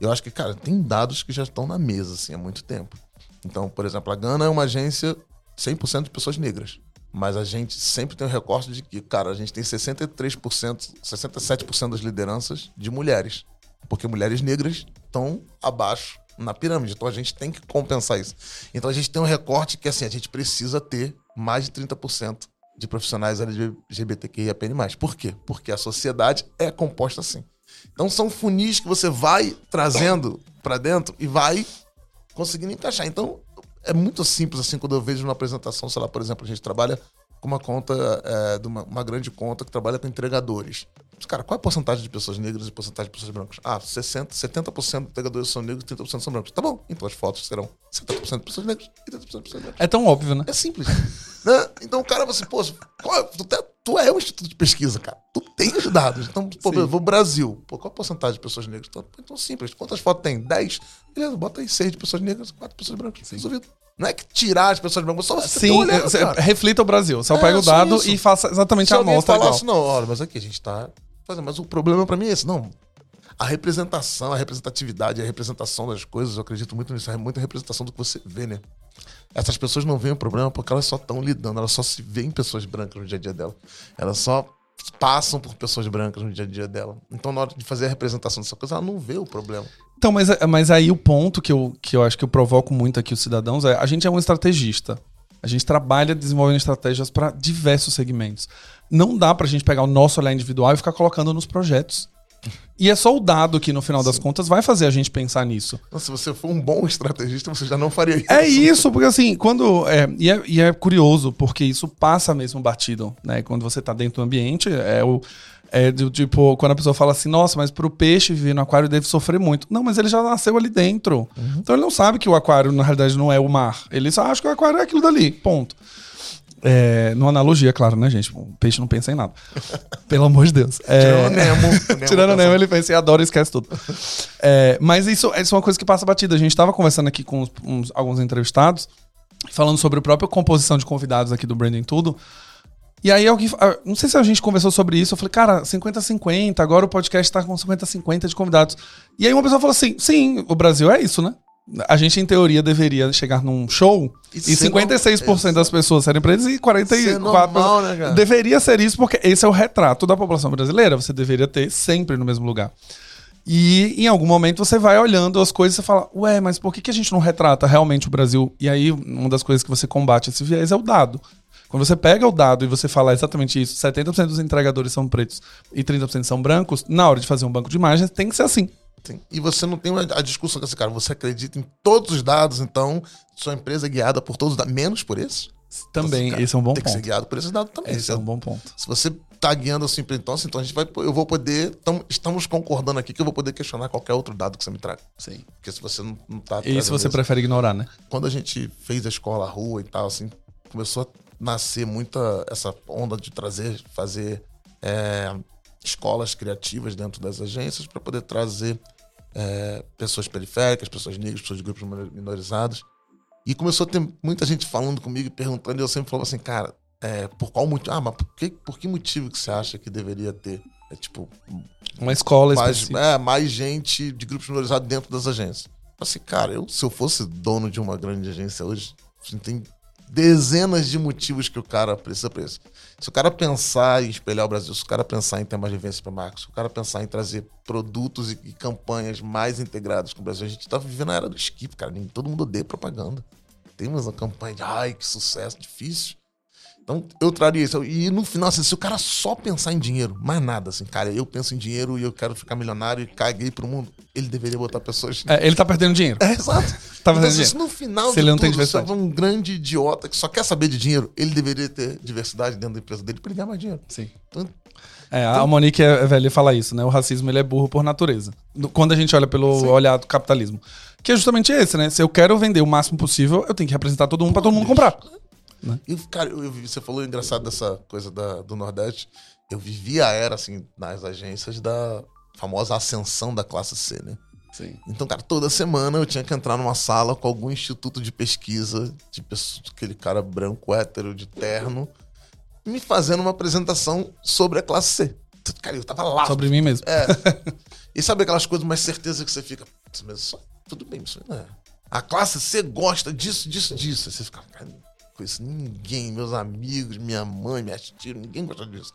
Eu acho que, cara, tem dados que já estão na mesa, assim, há muito tempo. Então, por exemplo, a Gana é uma agência 100% de pessoas negras. Mas a gente sempre tem o recorte de que, cara, a gente tem 63%, 67% das lideranças de mulheres. Porque mulheres negras estão abaixo na pirâmide. Então a gente tem que compensar isso. Então a gente tem um recorte que, assim, a gente precisa ter mais de 30% de profissionais LGBTQIAPN+. Por quê? Porque a sociedade é composta assim. Então são funis que você vai trazendo pra dentro e vai conseguindo encaixar. Então é muito simples assim quando eu vejo numa apresentação, sei lá, por exemplo, a gente trabalha com uma conta, é, de uma, uma grande conta que trabalha com entregadores. Cara, qual é a porcentagem de pessoas negras e porcentagem de pessoas brancas? Ah, 60, 70% dos entregadores são negros e 30% são brancos. Tá bom, então as fotos serão 70% de pessoas negras e 30% de pessoas brancas. É tão óbvio, né? É simples. né? Então o cara, você, pô, qual é- tu, tu é um instituto de pesquisa, cara. Tu tem os dados. Então, pô, Sim. eu vou Brasil. Pô, qual a porcentagem de pessoas negras? Então, então simples. Quantas fotos tem? 10? Beleza, bota aí 6 de pessoas negras, 4 de pessoas brancas. Resolvido. Não é que tirar as pessoas brancas, só você Sim, é, cara. reflita o Brasil. Só É, pega o dado isso. e faça exatamente Se a amostra falar igual. assim, não, olha, mas aqui a gente tá fazendo, mas o problema pra mim é esse. Não, a representação, a representatividade, a representação das coisas, eu acredito muito nisso, é muita representação do que você vê, né? Essas pessoas não veem o problema porque elas só estão lidando, elas só se veem pessoas brancas no dia a dia dela. Elas só passam por pessoas brancas no dia a dia dela. Então, na hora de fazer a representação dessa coisa, ela não vê o problema. Então, mas, mas aí o ponto que eu, que eu acho que eu provoco muito aqui os cidadãos é: a gente é um estrategista. A gente trabalha desenvolvendo estratégias para diversos segmentos. Não dá pra gente pegar o nosso olhar individual e ficar colocando nos projetos. E é só o dado que, no final das contas, vai fazer a gente pensar nisso. Então, se você for um bom estrategista, você já não faria isso. É isso, porque assim, quando. É, e, é, e é curioso, porque isso passa mesmo batido, né? Quando você tá dentro do ambiente, é o. É do tipo, quando a pessoa fala assim, nossa, mas pro peixe viver no aquário deve sofrer muito. Não, mas ele já nasceu ali dentro. Então ele não sabe que o aquário, na realidade, não é o mar. Ele só acha que o aquário é aquilo dali. Ponto. É, numa analogia, claro, né, gente? O peixe não pensa em nada. Pelo amor de Deus. É, Tirando o Nemo. o Nemo Tirando o Nemo, ele pensa e adora e esquece tudo. É, mas isso, isso é uma coisa que passa batida. A gente tava conversando aqui com uns- uns- alguns entrevistados, falando sobre a própria composição de convidados aqui do Branding Tudo. E aí alguém. ah, Não sei se a gente conversou sobre isso. Eu falei, cara, 50-50, agora o podcast tá com 50-50 de convidados. E aí uma pessoa falou assim: sim, o Brasil é isso, né? A gente, em teoria, deveria chegar num show E e, ser 56% das pessoas serem pretas e 44% normal, né, cara? Deveria ser isso, porque esse é o retrato da população brasileira. Você deveria ter sempre no mesmo lugar. E em algum momento você vai olhando as coisas e você fala, ué, mas por que, que a gente não retrata realmente o Brasil? E aí, uma das coisas que você combate esse viés é o dado. Quando você pega o dado e você fala exatamente isso, 70% dos entregadores são pretos e 30% são brancos, na hora de fazer um banco de imagens, tem que ser assim. Sim. E você não tem a discussão com esse cara. Você acredita em todos os dados, então sua empresa é guiada por todos os dados, menos por esses? Também, Então, cara, esse é um bom Tem que ser ponto. guiado por esses dados também. Esse Se- é um bom ponto. Se você tá guiando assim, então, assim, então a gente vai, eu vou poder, tam, estamos concordando aqui que eu vou poder questionar qualquer outro dado que você me traga. Sim. Porque se você não, não tá... E se você isso- prefere ignorar, né? Quando a gente fez a escola à rua e tal, assim, começou a nascer muita essa onda de trazer, fazer é, escolas criativas dentro das agências para poder trazer é, pessoas periféricas, pessoas negras, pessoas de grupos minor- minorizados. E começou a ter muita gente falando comigo e perguntando, e eu sempre falava assim, cara, é, por qual motivo? Ah, mas por que, por que motivo que você acha que deveria ter? É tipo, Uma escola mais, específica. é, mais gente de grupos minorizados dentro das agências. Assim, cara, eu, se eu fosse dono de uma grande agência hoje, a gente tem dezenas de motivos que o cara precisa pra isso. Se o cara pensar em espelhar o Brasil, se o cara pensar em ter mais vivência para marcos, se o cara pensar em trazer produtos e, e campanhas mais integradas com o Brasil, a gente tá vivendo a era do skip, cara. Todo mundo odeia propaganda. Temos uma campanha de ai, que sucesso, difícil. Então, eu traria isso. E no final, assim, se o cara só pensar em dinheiro, mais nada, assim, cara, eu penso em dinheiro e eu quero ficar milionário e caguei pro mundo, ele deveria botar pessoas. É, ele tá perdendo dinheiro. É, exato. Tá Então, fazendo se dinheiro. no final Se ele não tem tudo, se diversidade. é um grande idiota que só quer saber de dinheiro, ele deveria ter diversidade dentro da empresa dele pra ele ganhar mais dinheiro. Sim. Então, É, a Monique é velha e fala isso, né? O racismo ele é burro por natureza. Quando a gente olha pelo olhar do capitalismo. Que é justamente esse, né? Se eu quero vender o máximo possível, eu tenho que representar todo mundo pra todo mundo comprar. E, cara, eu, eu você falou engraçado dessa coisa da- do Nordeste. Eu vivi a era, assim, nas agências da famosa ascensão da classe C, né? Sim. Então, cara, toda semana eu tinha que entrar numa sala com algum instituto de pesquisa, de pessoa, aquele cara branco, hétero, de terno, me fazendo uma apresentação sobre a classe C. Cara, eu tava lá. Sobre mim mesmo. É. E sabe aquelas coisas mais certeza que você fica, "Putz, mas só, tudo bem, isso não é. A classe C gosta disso, disso, disso. Aí você fica, cara, conheço ninguém, meus amigos, minha mãe, minha tia, ninguém gosta disso.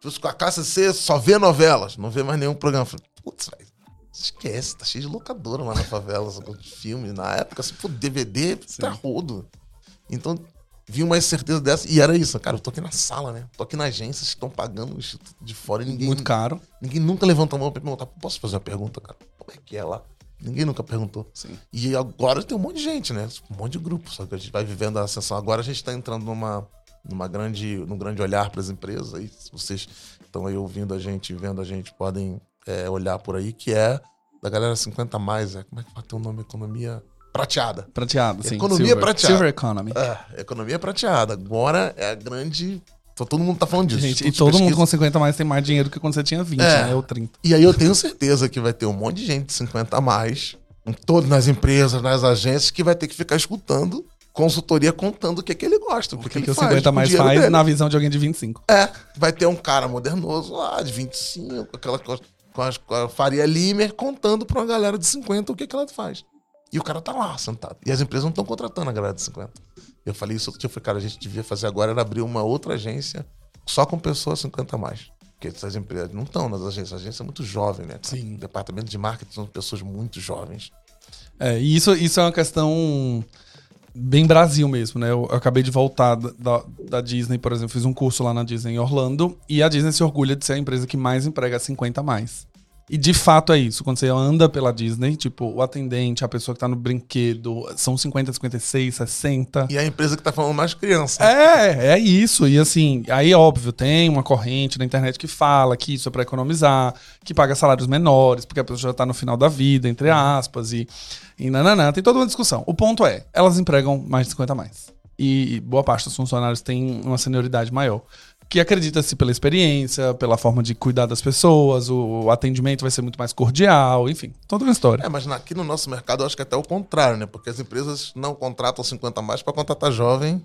Fosse com a classe C, só vê novelas, não vê mais nenhum programa. Falei, putz, velho, esquece, tá cheio de locadora lá na favela, de filme. Na época, assim, pô, DVD, tá rodo. Então, vi uma certeza dessa, e era isso, cara, eu tô aqui na sala, né? Tô aqui na agência, estão pagando de fora e ninguém Muito caro. Ninguém nunca levantou a mão pra perguntar, posso fazer uma pergunta, cara? Como é que é lá? Ninguém nunca perguntou. Sim. E agora tem um monte de gente, né? Um monte de grupo. Só que a gente vai vivendo a ascensão. Agora a gente tá entrando numa, numa grande, num grande olhar para as empresas. Aí, se vocês estão aí ouvindo a gente, vendo a gente, podem é, olhar por aí, que é da galera 50 a mais. É, como é que vai ter o nome? Economia prateada. Prateado, sim. Economia Silver. prateada. Silver Economy. É, economia prateada. Agora é a grande. Todo mundo tá falando disso. Gente, e todo mundo pesquisa. com 50 a mais tem mais dinheiro que quando você tinha 20, É. né? Ou 30. E aí eu tenho certeza que vai ter um monte de gente de 50 a mais, em todas nas empresas, nas agências, que vai ter que ficar escutando consultoria contando o que, é que ele gosta. O porque que, ele que o faz 50 a com o mais faz dele. na visão de alguém de 25. É, vai ter um cara modernoso lá, de 25, aquela coisa, com, as, com a Faria Limer, contando pra uma galera de 50 o que, que ela faz. E o cara tá lá, sentado. E as empresas não estão contratando a galera de 50. Eu falei isso outro dia, eu falei, cara, a gente devia fazer agora era abrir uma outra agência só com pessoas 50 a mais. Porque essas empresas não estão nas agências. A agência é muito jovem, né? Sim. O departamento de marketing são pessoas muito jovens. É, e isso, isso é uma questão bem Brasil mesmo, né? Eu, eu acabei de voltar da, da- da Disney, por exemplo, fiz um curso lá na Disney em Orlando, e a Disney se orgulha de ser a empresa que mais emprega 50 a mais. E de fato é isso. Quando você anda pela Disney, tipo, o atendente, a pessoa que tá no brinquedo, são 50, 56, 60. E a empresa que tá falando mais criança. É, é isso. E assim, aí óbvio, tem uma corrente na internet que fala que isso é pra economizar, que paga salários menores, porque a pessoa já tá no final da vida, entre aspas, e, e nananã. Tem toda uma discussão. O ponto é, elas empregam mais de 50 a mais. E boa parte dos funcionários tem uma senioridade maior. Que acredita-se pela experiência, pela forma de cuidar das pessoas, o atendimento vai ser muito mais cordial, enfim, toda uma história. É, mas aqui no nosso mercado eu acho que é até o contrário, né? Porque as empresas não contratam 50 a mais para contratar jovem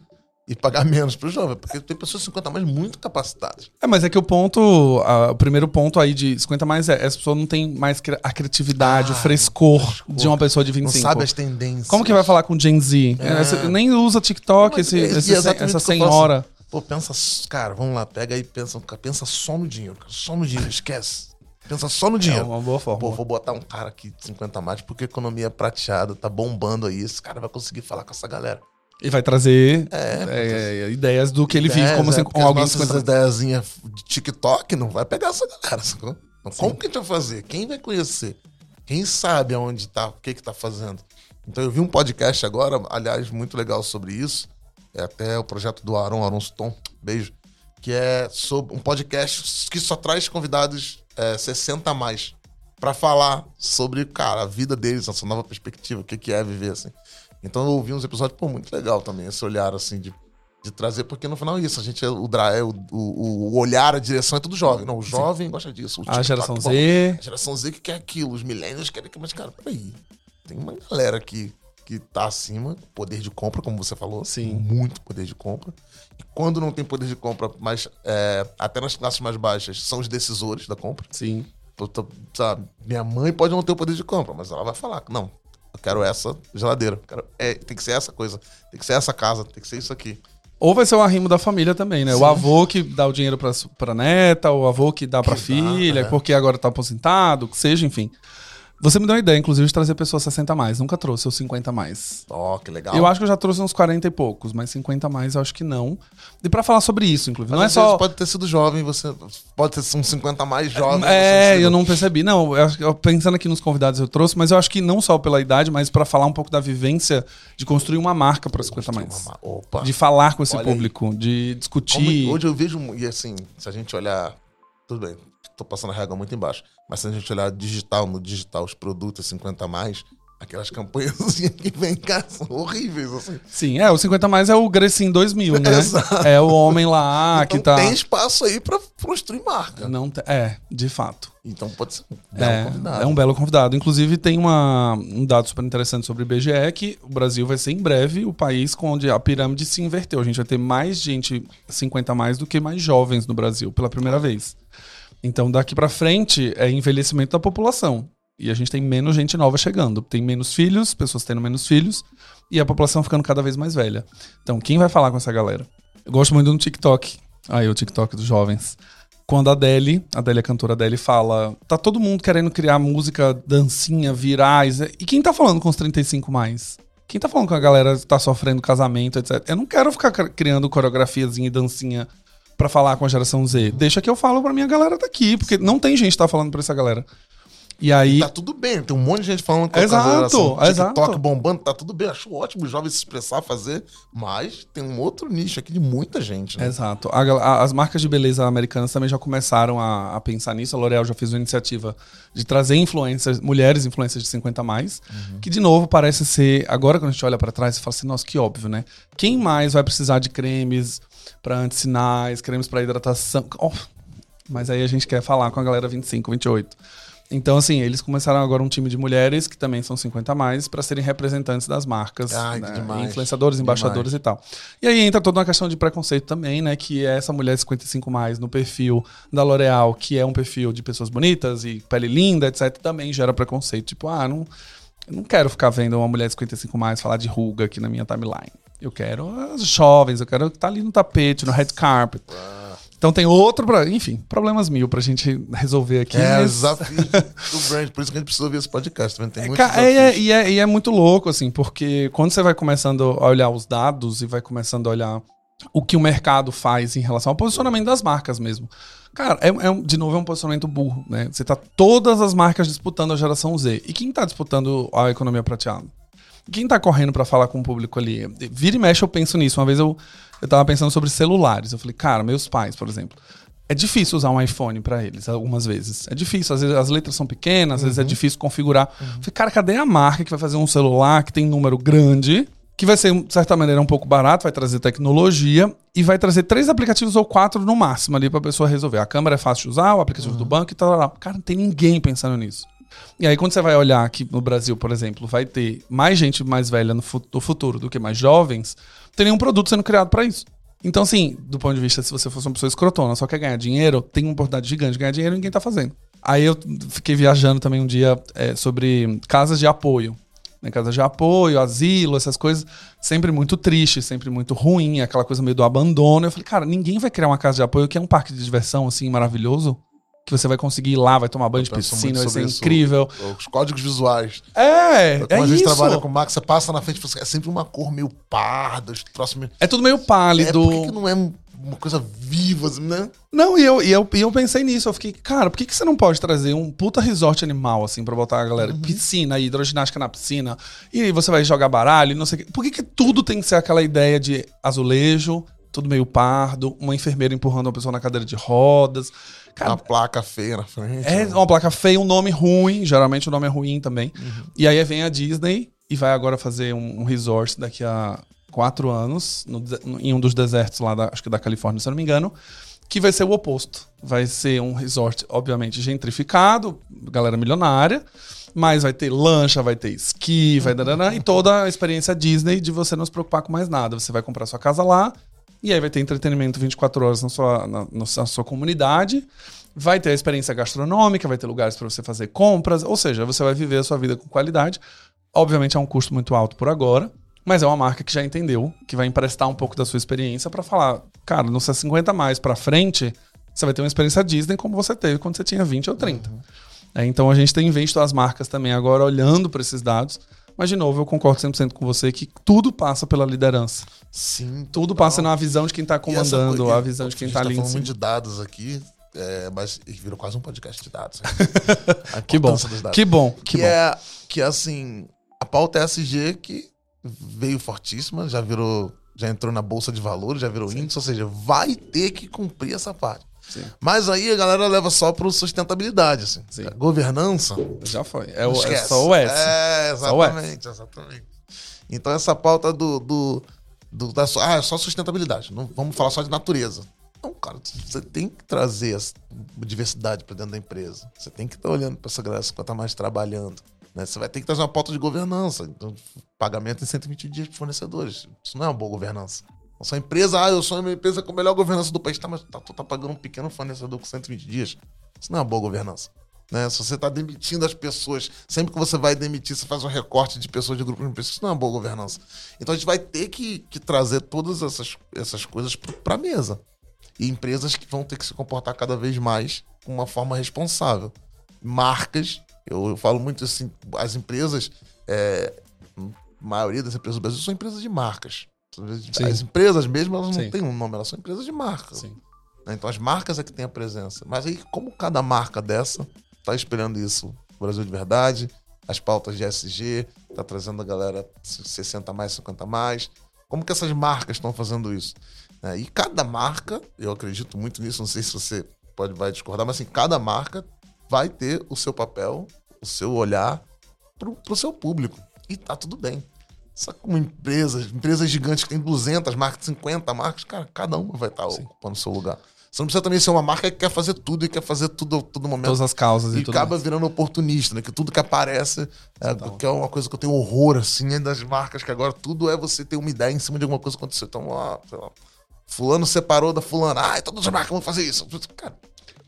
e pagar menos pro jovem. Porque tem pessoas 50 a mais muito capacitadas. É, mas é que o ponto, a- o primeiro ponto aí de 50 mais é, essa pessoa não tem mais a criatividade, Ah, o frescor, frescor. de uma pessoa de Não 25. sabe as tendências. Como que vai falar com Gen Z? É. Essa- nem usa TikTok, Mas esse, é- esse essa o senhora. Pô, pensa, cara, vamos lá, pega aí, pensa, pensa só no dinheiro, só no dinheiro, esquece. Pensa só no É dinheiro. uma boa Pô, forma. vou botar um cara aqui de 50 a mais, porque a economia é prateada, tá bombando aí, esse cara vai conseguir falar com essa galera. E vai trazer É, é, ideias do que ele vive É, como é, porque com alguém de as nossas 50 ideiazinhas de TikTok não vai pegar essa galera, sacou? Então, como que a gente vai fazer? Quem vai conhecer? Quem sabe aonde tá, o que que tá fazendo? Então eu vi um podcast agora, aliás, muito legal sobre isso. É até o projeto do Aaron, Aaron Ston, beijo. que é sobre um podcast que só traz convidados é, 60 a mais para falar sobre, cara, a vida deles, essa nova perspectiva, o que, que é viver assim. Então eu ouvi uns episódios, pô, muito legal também, esse olhar assim de, de trazer, porque no final é isso, a gente é o, é o, o, o olhar, a direção é tudo jovem. Não, o jovem gosta disso. o A geração Z. A geração Z que quer aquilo, os millennials querem aquilo, mas cara, peraí, tem uma galera aqui que tá acima, poder de compra, como você falou. Sim. Muito poder de compra. E quando não tem poder de compra, mas é, até nas classes mais baixas, são os decisores da compra. Sim. Sabe, minha mãe pode não ter o poder de compra, mas ela vai falar, não, eu quero essa geladeira. quero- é, tem que ser essa coisa, tem que ser essa casa, tem que ser isso aqui. Ou vai ser o arrimo da família também, né? O avô que dá o dinheiro pra, pra neta, o avô que dá pra Que dá, filha, é. porque agora tá aposentado, que seja, enfim. Você me deu uma ideia, inclusive, de trazer pessoas 60 a mais. Nunca trouxe os 50 a mais. Ó, que legal. Eu acho que eu já trouxe uns 40 e poucos, mas 50 a mais eu acho que não. E pra falar sobre isso, inclusive. Mas não é só. Pode ter sido jovem, você pode ter sido uns 50 a mais jovem. É, eu não percebi. Não, eu acho que- eu pensando aqui nos convidados eu trouxe, mas eu acho que não só pela idade, mas pra falar um pouco da vivência de construir uma marca pra 50 a mais. Opa. De falar com esse Olha aí. público, de Como- discutir. hoje eu vejo, e assim, se a gente olhar. Tudo bem, tô passando a régua muito embaixo. Mas se a gente olhar digital, no digital, os produtos 50 a mais, aquelas campanhas assim, que vem cá são horríveis, assim. Sim, é, o 50 a mais é o Grecin 2000, né? Exato. É o homem lá então que tá. tem espaço aí pra construir marca. Não te- É, de fato. Então pode ser um belo É, convidado. é um belo convidado. Inclusive, tem uma, um dado super interessante sobre o IBGE que o Brasil vai ser em breve o país onde a pirâmide se inverteu. A gente vai ter mais gente 50 a mais do que mais jovens no Brasil, pela primeira vez. Então, daqui pra frente, é envelhecimento da população. E a gente tem menos gente nova chegando. Tem menos filhos, pessoas tendo menos filhos, e a população ficando cada vez mais velha. Então, quem vai falar com essa galera? Eu gosto muito do TikTok. Aí, o TikTok dos jovens. Quando a Adele, a Adele, a cantora Adele, fala: tá todo mundo querendo criar música, dancinha, virais. E quem tá falando com os 35 mais? Quem tá falando com a galera que tá sofrendo casamento, etc? Eu não quero ficar cri- criando coreografiazinha e dancinha pra falar com a geração Z. Deixa que eu falo pra minha galera daqui, porque não tem gente que tá falando pra essa galera. E aí. Tá tudo bem, tem um monte de gente falando com Exato, a TikTok exato. bombando, tá tudo bem. Acho ótimo os jovens se expressar, fazer, mas tem um outro nicho aqui de muita gente, né? Exato. A a- as marcas de beleza americanas também já começaram a, a pensar nisso. A L'Oréal já fez uma iniciativa de trazer influências, mulheres influências de 50 a mais, que de novo parece ser, agora quando a gente olha pra trás, você fala assim, nossa, que óbvio, né? Quem mais vai precisar de cremes pra antissinais, cremes pra hidratação? Oh, mas aí a gente quer falar com a galera 25, 28. Então, assim, eles começaram agora um time de mulheres, que também são 50 a mais, para serem representantes das marcas, Ai, né? demais. influenciadores, embaixadores e tal. E aí entra toda uma questão de preconceito também, né? Que é essa mulher 55 mais no perfil da L'Oréal, que é um perfil de pessoas bonitas e pele linda, etc., também gera preconceito. Tipo, ah, não, não quero ficar vendo uma mulher de 55 mais falar de ruga aqui na minha timeline. Eu quero as jovens, eu quero estar ali no tapete, no red carpet. Então tem outro, pra, enfim, problemas mil pra gente resolver aqui. É, mas- os desafios do brand, por isso que a gente precisa ouvir esse podcast, também tem é, muitos ca- é, é, e, é, e é muito louco, assim, porque quando você vai começando a olhar os dados e vai começando a olhar o que o mercado faz em relação ao posicionamento das marcas mesmo. Cara, é, é de novo, é um posicionamento burro, né? Você tá todas as marcas disputando a geração Z. E quem tá disputando a economia prateada? Quem tá correndo pra falar com o público ali? Vira e mexe, eu penso nisso. Uma vez eu, eu tava pensando sobre celulares. Eu falei, cara, meus pais, por exemplo. É difícil usar um iPhone pra eles, algumas vezes. É difícil, às vezes as letras são pequenas, às vezes é difícil configurar. Eu falei, cara, cadê a marca que vai fazer um celular que tem número grande, que vai ser, de certa maneira, um pouco barato, vai trazer tecnologia e vai trazer três aplicativos ou quatro no máximo ali pra pessoa resolver. A câmera é fácil de usar, o aplicativo do banco e tal. Cara, não tem ninguém pensando nisso. E aí, quando você vai olhar aqui no Brasil, por exemplo, vai ter mais gente mais velha no fu- no futuro do que mais jovens, tem nenhum produto sendo criado pra isso. Então, assim, do ponto de vista, se você fosse uma pessoa escrotona, só quer ganhar dinheiro, tem uma oportunidade gigante de ganhar dinheiro e ninguém tá fazendo. Aí eu fiquei viajando também um dia é, sobre casas de apoio. Né, casas de apoio, asilo, essas coisas, sempre muito triste, sempre muito ruim, aquela coisa meio do abandono. Eu falei, cara, ninguém vai criar uma casa de apoio que é um parque de diversão, assim, maravilhoso, que você vai conseguir ir lá, vai tomar banho de Eu piscina, vai ser isso. incrível. Os códigos visuais. É, Como é a gente isso. trabalha com Max, você passa na frente, é sempre uma cor meio parda, os troços meio... É tudo meio É, pálido. por que, que não é uma coisa viva, assim, né? Não, e eu, e, eu, e eu pensei nisso. Eu fiquei, cara, por que, que você não pode trazer um puta resort animal, assim, pra botar a galera? Piscina, hidroginástica na piscina. E aí você vai jogar baralho, não sei o quê. Por que, que tudo tem que ser aquela ideia de azulejo, tudo meio pardo, uma enfermeira empurrando uma pessoa na cadeira de rodas. Cara, Uma placa feia na frente. é né? uma placa feia, um nome ruim, geralmente o nome é ruim também. E aí vem a Disney e vai agora fazer um, um resort daqui a quatro anos, no no- em um dos desertos lá, da, acho que da Califórnia, se eu não me engano, que vai ser o oposto. Vai ser um resort, obviamente, gentrificado, galera milionária, mas vai ter lancha, vai ter esqui, vai dar e toda a experiência Disney de você não se preocupar com mais nada. Você vai comprar sua casa lá, e aí vai ter entretenimento 24 horas na sua, na, na sua comunidade. Vai ter a experiência gastronômica, vai ter lugares para você fazer compras, ou seja, você vai viver a sua vida com qualidade. Obviamente é um custo muito alto por agora, mas é uma marca que já entendeu, que vai emprestar um pouco da sua experiência para falar, cara, no C50 mais para frente, você vai ter uma experiência Disney como você teve quando você tinha 20 ou 30. É, então a gente tem visto as marcas também agora olhando para esses dados. Mas, de novo, eu concordo 100% com você que tudo passa pela liderança. Sim. Tudo passa na visão de quem tá E essa comandando, a visão de quem a gente tá ali em falando muito de dados aqui, é, mas virou quase um podcast de dados. Que bom, dados. que bom, que que bom. é que assim a pauta ESG que veio fortíssima já virou já entrou na bolsa de valores já virou índice ou seja vai ter que cumprir essa parte Sim. mas aí a galera leva só pro sustentabilidade assim Sim. A governança Já foi. É, o, é esquece. só o S. é o S. exatamente exatamente então essa pauta do, do, do da ah é só sustentabilidade não vamos falar só de natureza não, cara, você tem que trazer diversidade para dentro da empresa. Você tem que estar olhando para essa galera que está mais trabalhando. né? Você vai ter que trazer uma pauta de governança. Então, pagamento em 120 dias para fornecedores. Isso não é uma boa governança. A sua empresa, ah, eu sou uma empresa com a melhor governança do país. Tá, mas tá, tu tá pagando um pequeno fornecedor com 120 dias. Isso não é uma boa governança. Né? Se você está demitindo as pessoas, sempre que você vai demitir, você faz um recorte de pessoas de grupo de empresas. Isso não é uma boa governança. Então a gente vai ter que, que trazer todas essas, essas coisas para mesa e empresas que vão ter que se comportar cada vez mais com uma forma responsável. Marcas, eu, eu falo muito assim, as empresas, é, a maioria das empresas do Brasil são empresas de marcas. Sim. As empresas mesmo, elas não Sim. têm um nome, elas são empresas de marca. Sim. né? Então as marcas é que têm a presença. Mas aí, como cada marca dessa está espelhando isso? O Brasil de verdade, as pautas de SG, está trazendo a galera 60 mais, 50 mais. Como que essas marcas estão fazendo isso? né? E cada marca, eu acredito muito nisso, não sei se você pode vai discordar, mas assim, cada marca vai ter o seu papel, o seu olhar pro, pro seu público. E tá tudo bem. Só que como empresas, empresas gigantes que tem 200 marcas, 50 marcas, cara, cada uma vai estar ocupando o seu lugar. Você não precisa também ser uma marca que quer fazer tudo e quer fazer tudo a todo momento. Todas as causas e, E tudo acaba mais. virando oportunista, né? Que tudo que aparece, é, que é uma coisa que eu tenho horror, assim, é das marcas, que agora tudo é você ter uma ideia em cima de alguma coisa que aconteceu. Então, ó, sei lá, fulano separou da fulana. Ai, todas as marcas vão fazer isso. Cara,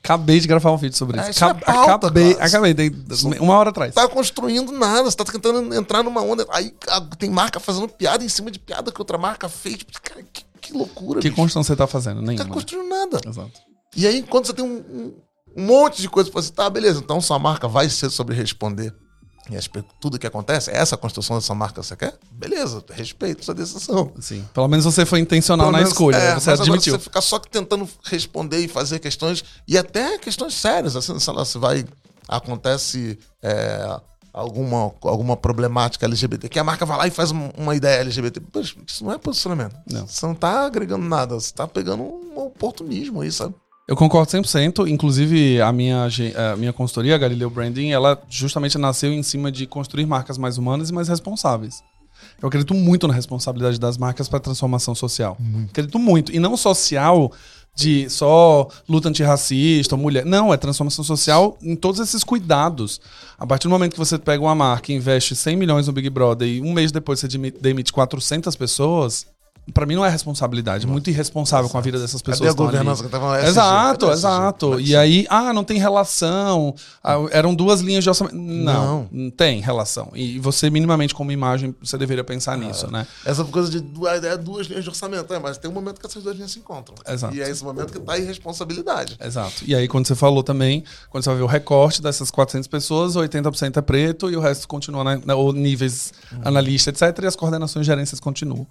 Acabei de gravar um vídeo sobre É, isso. isso é Acab- pauta, acabei, cara. acabei, dei uma hora atrás. tá construindo nada, você tá tentando entrar numa onda. Aí tem marca fazendo piada em cima de piada que outra marca fez. Tipo, Cara, que, que loucura, Que bicho. construção você tá fazendo? Não tá Nenhuma. construindo nada. Exato. E aí, quando você tem um, um- um monte de coisa pra você, tá, beleza, então sua marca vai ser sobre responder. E pe- tudo que acontece, é essa construção dessa marca você quer? Beleza, respeito sua decisão. Sim. Pelo menos você foi intencional Pelo na menos- escolha. é, você mas agora admitiu. você ficar só tentando responder e fazer questões, e até questões sérias, assim, sei lá, se vai. Acontece é, alguma, alguma problemática LGBT, que a marca vai lá e faz uma, uma ideia LGBT. Poxa, isso não é posicionamento. Não. Você não tá agregando nada, você tá pegando um oportunismo aí, sabe? Eu concordo 100%. Inclusive, a minha, a minha consultoria, a Galileu Branding, ela justamente nasceu em cima de construir marcas mais humanas e mais responsáveis. Eu acredito muito na responsabilidade das marcas para a transformação social. Acredito muito. E não social de só luta antirracista ou mulher. Não, é transformação social em todos esses cuidados. A partir do momento que você pega uma marca e investe 100 milhões no Big Brother e um mês depois você demi- demite 400 pessoas, para mim não é responsabilidade. É muito irresponsável com a vida dessas pessoas. Cadê a governança que tava SG? Exato, SG? exato. É E aí, ah, não tem relação. Ah, eram duas linhas de orçamento. Não, não, tem relação. E você, minimamente, como imagem, você deveria pensar nisso, né? Essa coisa de duas, é duas linhas de orçamento, é, mas tem um momento que essas duas linhas se encontram. Exato. E é esse momento que tá a irresponsabilidade. Exato. E aí, quando você falou também, quando você vai ver o recorte dessas 400 pessoas, 80% é preto e o resto continua, na, na- ou níveis analista, etc. E as coordenações de gerências continuam.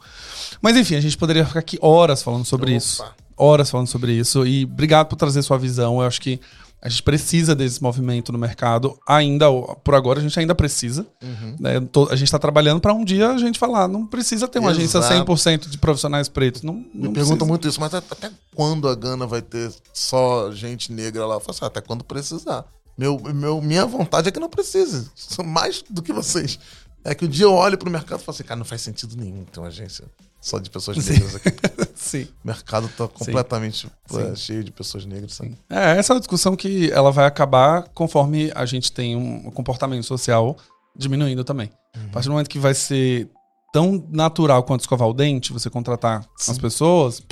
Mas enfim, a gente poderia ficar aqui horas falando sobre Opa. isso. Horas falando sobre isso. E obrigado por trazer sua visão. Eu acho que A gente precisa desse movimento no mercado. Ainda, por agora, a gente ainda precisa. Uhum. né? A gente está trabalhando para um dia a gente falar, não precisa ter uma agência Exato. 100% de profissionais pretos. Não, Me não perguntam precisa. muito isso, mas até, quando a Gana vai ter só gente negra lá? Eu falo assim, até quando precisar. Meu, meu, minha vontade é que não precise. Sou Mais do que vocês. É que o dia eu olho pro mercado e falo assim, cara, não faz sentido nenhum ter uma agência só de pessoas negras aqui. Sim. O mercado tá completamente Sim. é, cheio de pessoas negras, sabe? É, essa é uma discussão que ela vai acabar conforme a gente tem um comportamento social diminuindo também. A partir do momento que vai ser tão natural quanto escovar o dente, você contratar as pessoas,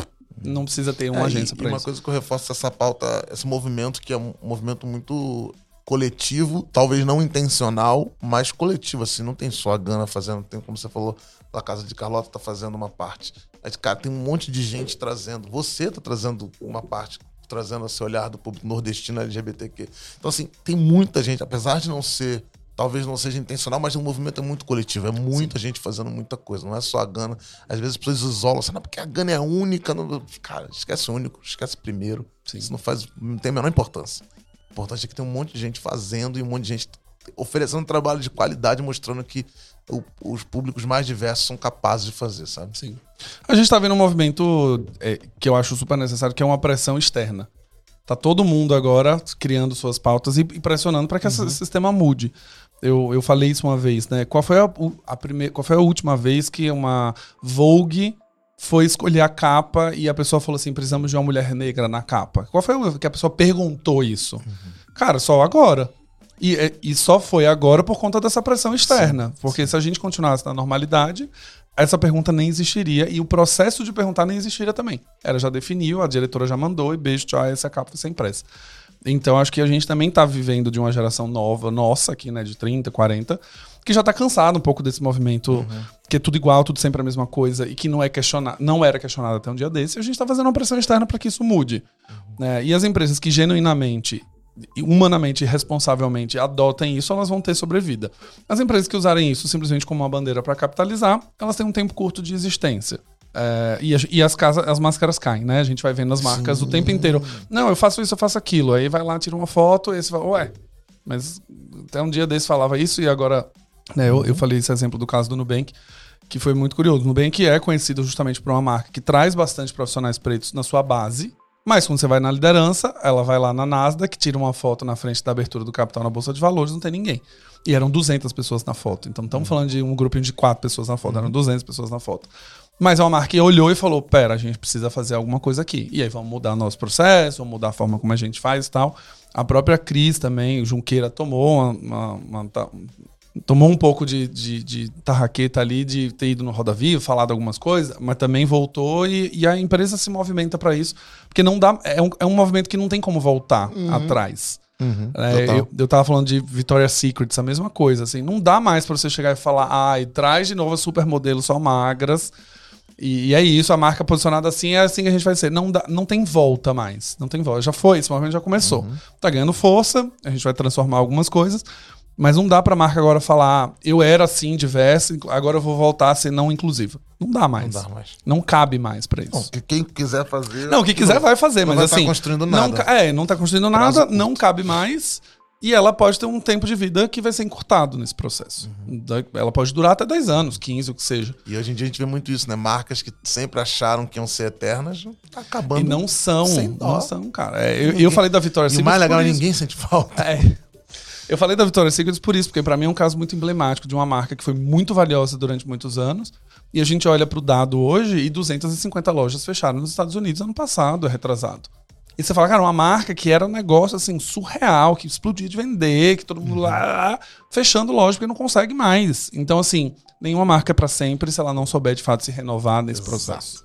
não precisa ter uma É, agência para uma isso. coisa que eu reforço essa pauta, esse movimento que é um movimento muito coletivo, talvez não intencional, mas coletivo, assim, não tem só a Gana fazendo, tem como você falou, a Casa de Carlota tá fazendo uma parte. Mas, cara, tem um monte de gente trazendo, você tá trazendo uma parte, trazendo esse olhar do público nordestino LGBTQ. Então, assim, tem muita gente, apesar de não ser talvez não seja intencional, mas o movimento é muito coletivo. É muita gente fazendo muita coisa. Não é só a Gana. Às vezes as pessoas isolam, assim, não, porque a Gana é a única. Não... Cara, esquece o único, esquece primeiro. Isso não faz. não tem a menor importância. O importante é que tem um monte de gente fazendo e um monte de gente oferecendo trabalho de qualidade, mostrando que o- os públicos mais diversos são capazes de fazer, sabe? Sim. A gente tá vendo um movimento é, que eu acho super necessário, que é uma pressão externa. Tá todo mundo agora criando suas pautas e, e pressionando para que esse sistema mude. Eu, eu falei isso uma vez, né? Qual foi a, a primeira, qual foi a última vez que uma Vogue foi escolher a capa e a pessoa falou assim: precisamos de uma mulher negra na capa? Qual foi o que a pessoa perguntou isso? Cara, só agora. E, é- e só foi agora por conta dessa pressão externa. porque se a gente continuasse na normalidade, essa pergunta nem existiria e o processo de perguntar nem existiria também. Ela já definiu, a diretora já mandou e beijo, tchau, essa capa vai ser impressa. Então acho que a gente também tá vivendo de uma geração nova, nossa aqui, né, de 30, 40, que já tá cansado um pouco desse movimento que é tudo igual, tudo sempre a mesma coisa e que não é questionado, não era questionado até um dia desse, e a gente tá fazendo uma pressão externa para que isso mude. né? E as empresas que genuinamente humanamente e responsavelmente adotem isso, elas vão ter sobrevida. As empresas que usarem isso simplesmente como uma bandeira para capitalizar, elas têm um tempo curto de existência. É, e as, e as casas, as máscaras caem, né? A gente vai vendo as marcas o tempo inteiro. Não, eu faço isso, eu faço aquilo. Aí vai lá, tira uma foto, e você fala, ué, mas até um dia desse falava isso e agora. Né, eu, eu falei esse exemplo do caso do Nubank, que foi muito curioso. O Nubank é conhecido justamente por uma marca que traz bastante profissionais pretos na sua base. Mas quando você vai na liderança, ela vai lá na Nasdaq, tira uma foto na frente da abertura do capital na Bolsa de Valores, não tem ninguém. E eram 200 pessoas na foto. Então estamos falando de um grupinho de quatro pessoas na foto, eram 200 pessoas na foto. Mas é uma marca olhou e falou: pera, a gente precisa fazer alguma coisa aqui. E aí vamos mudar nosso processo, vamos mudar a forma como a gente faz e tal. A própria Cris também, o Junqueira tomou uma- uma- uma- tá- tomou um pouco de, de, de tarraqueta ali, de ter ido no Roda Viva, falado algumas coisas, mas também voltou e, e a empresa se movimenta para isso. Porque não dá. É um, é um movimento que não tem como voltar atrás. É, Total. eu, eu tava falando de Victoria's Secret, a mesma coisa, assim, não dá mais pra você chegar e falar, ai, traz de novo as supermodelos só magras, e, e é isso, a marca posicionada assim, é assim que a gente vai ser. Não, dá, não tem volta mais, não tem volta, já foi, esse movimento já começou. Tá ganhando força, a gente vai transformar algumas coisas, mas não dá pra marca agora falar, ah, eu era assim, diversa, agora eu vou voltar a ser não inclusiva. Não dá mais. Não dá mais. Não cabe mais pra isso. Não, que quem quiser fazer. Não, o que quiser vai fazer, não mas vai assim. tá construindo Não, nada. ca- é, não tá construindo Prazo nada, curto. não cabe mais. E ela pode ter um tempo de vida que vai ser encurtado nesse processo. Uhum. Ela pode durar até 10 anos, 15, o que seja. E hoje em dia a gente vê muito isso, né? Marcas que sempre acharam que iam ser eternas, tá acabando. E não são. Sem dó. Não são, cara. É, eu, eu falei da Vitória E o mais legal é ninguém sente falta. É. Eu falei da Victoria's Secret por isso, porque pra mim é um caso muito emblemático de uma marca que foi muito valiosa durante muitos anos. E a gente olha pro dado hoje e 250 lojas fecharam nos Estados Unidos ano passado, é retrasado. E você fala, cara, uma marca que era um negócio assim surreal, que explodia de vender, que todo mundo lá fechando loja porque não consegue mais. Então assim, nenhuma marca é pra sempre se ela não souber de fato se renovar nesse processo.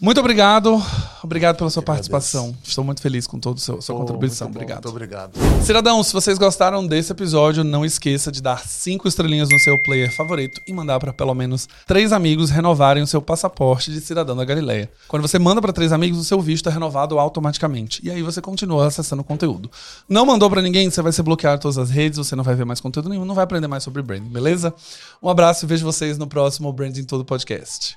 Muito obrigado. Obrigado pela sua participação. Estou muito feliz com toda a sua, sua Pô, contribuição. muito bom, Obrigado. Muito obrigado. Cidadão, se vocês gostaram desse episódio, não esqueça de dar cinco estrelinhas no seu player favorito e mandar para pelo menos três amigos renovarem o seu passaporte de cidadão da Galileia. Quando você manda para três amigos, o seu visto é renovado automaticamente. E aí você continua acessando o conteúdo. Não mandou para ninguém, você vai ser bloqueado em todas as redes, você não vai ver mais conteúdo nenhum, não vai aprender mais sobre branding, beleza? Um abraço e vejo vocês no próximo Branding Todo Podcast.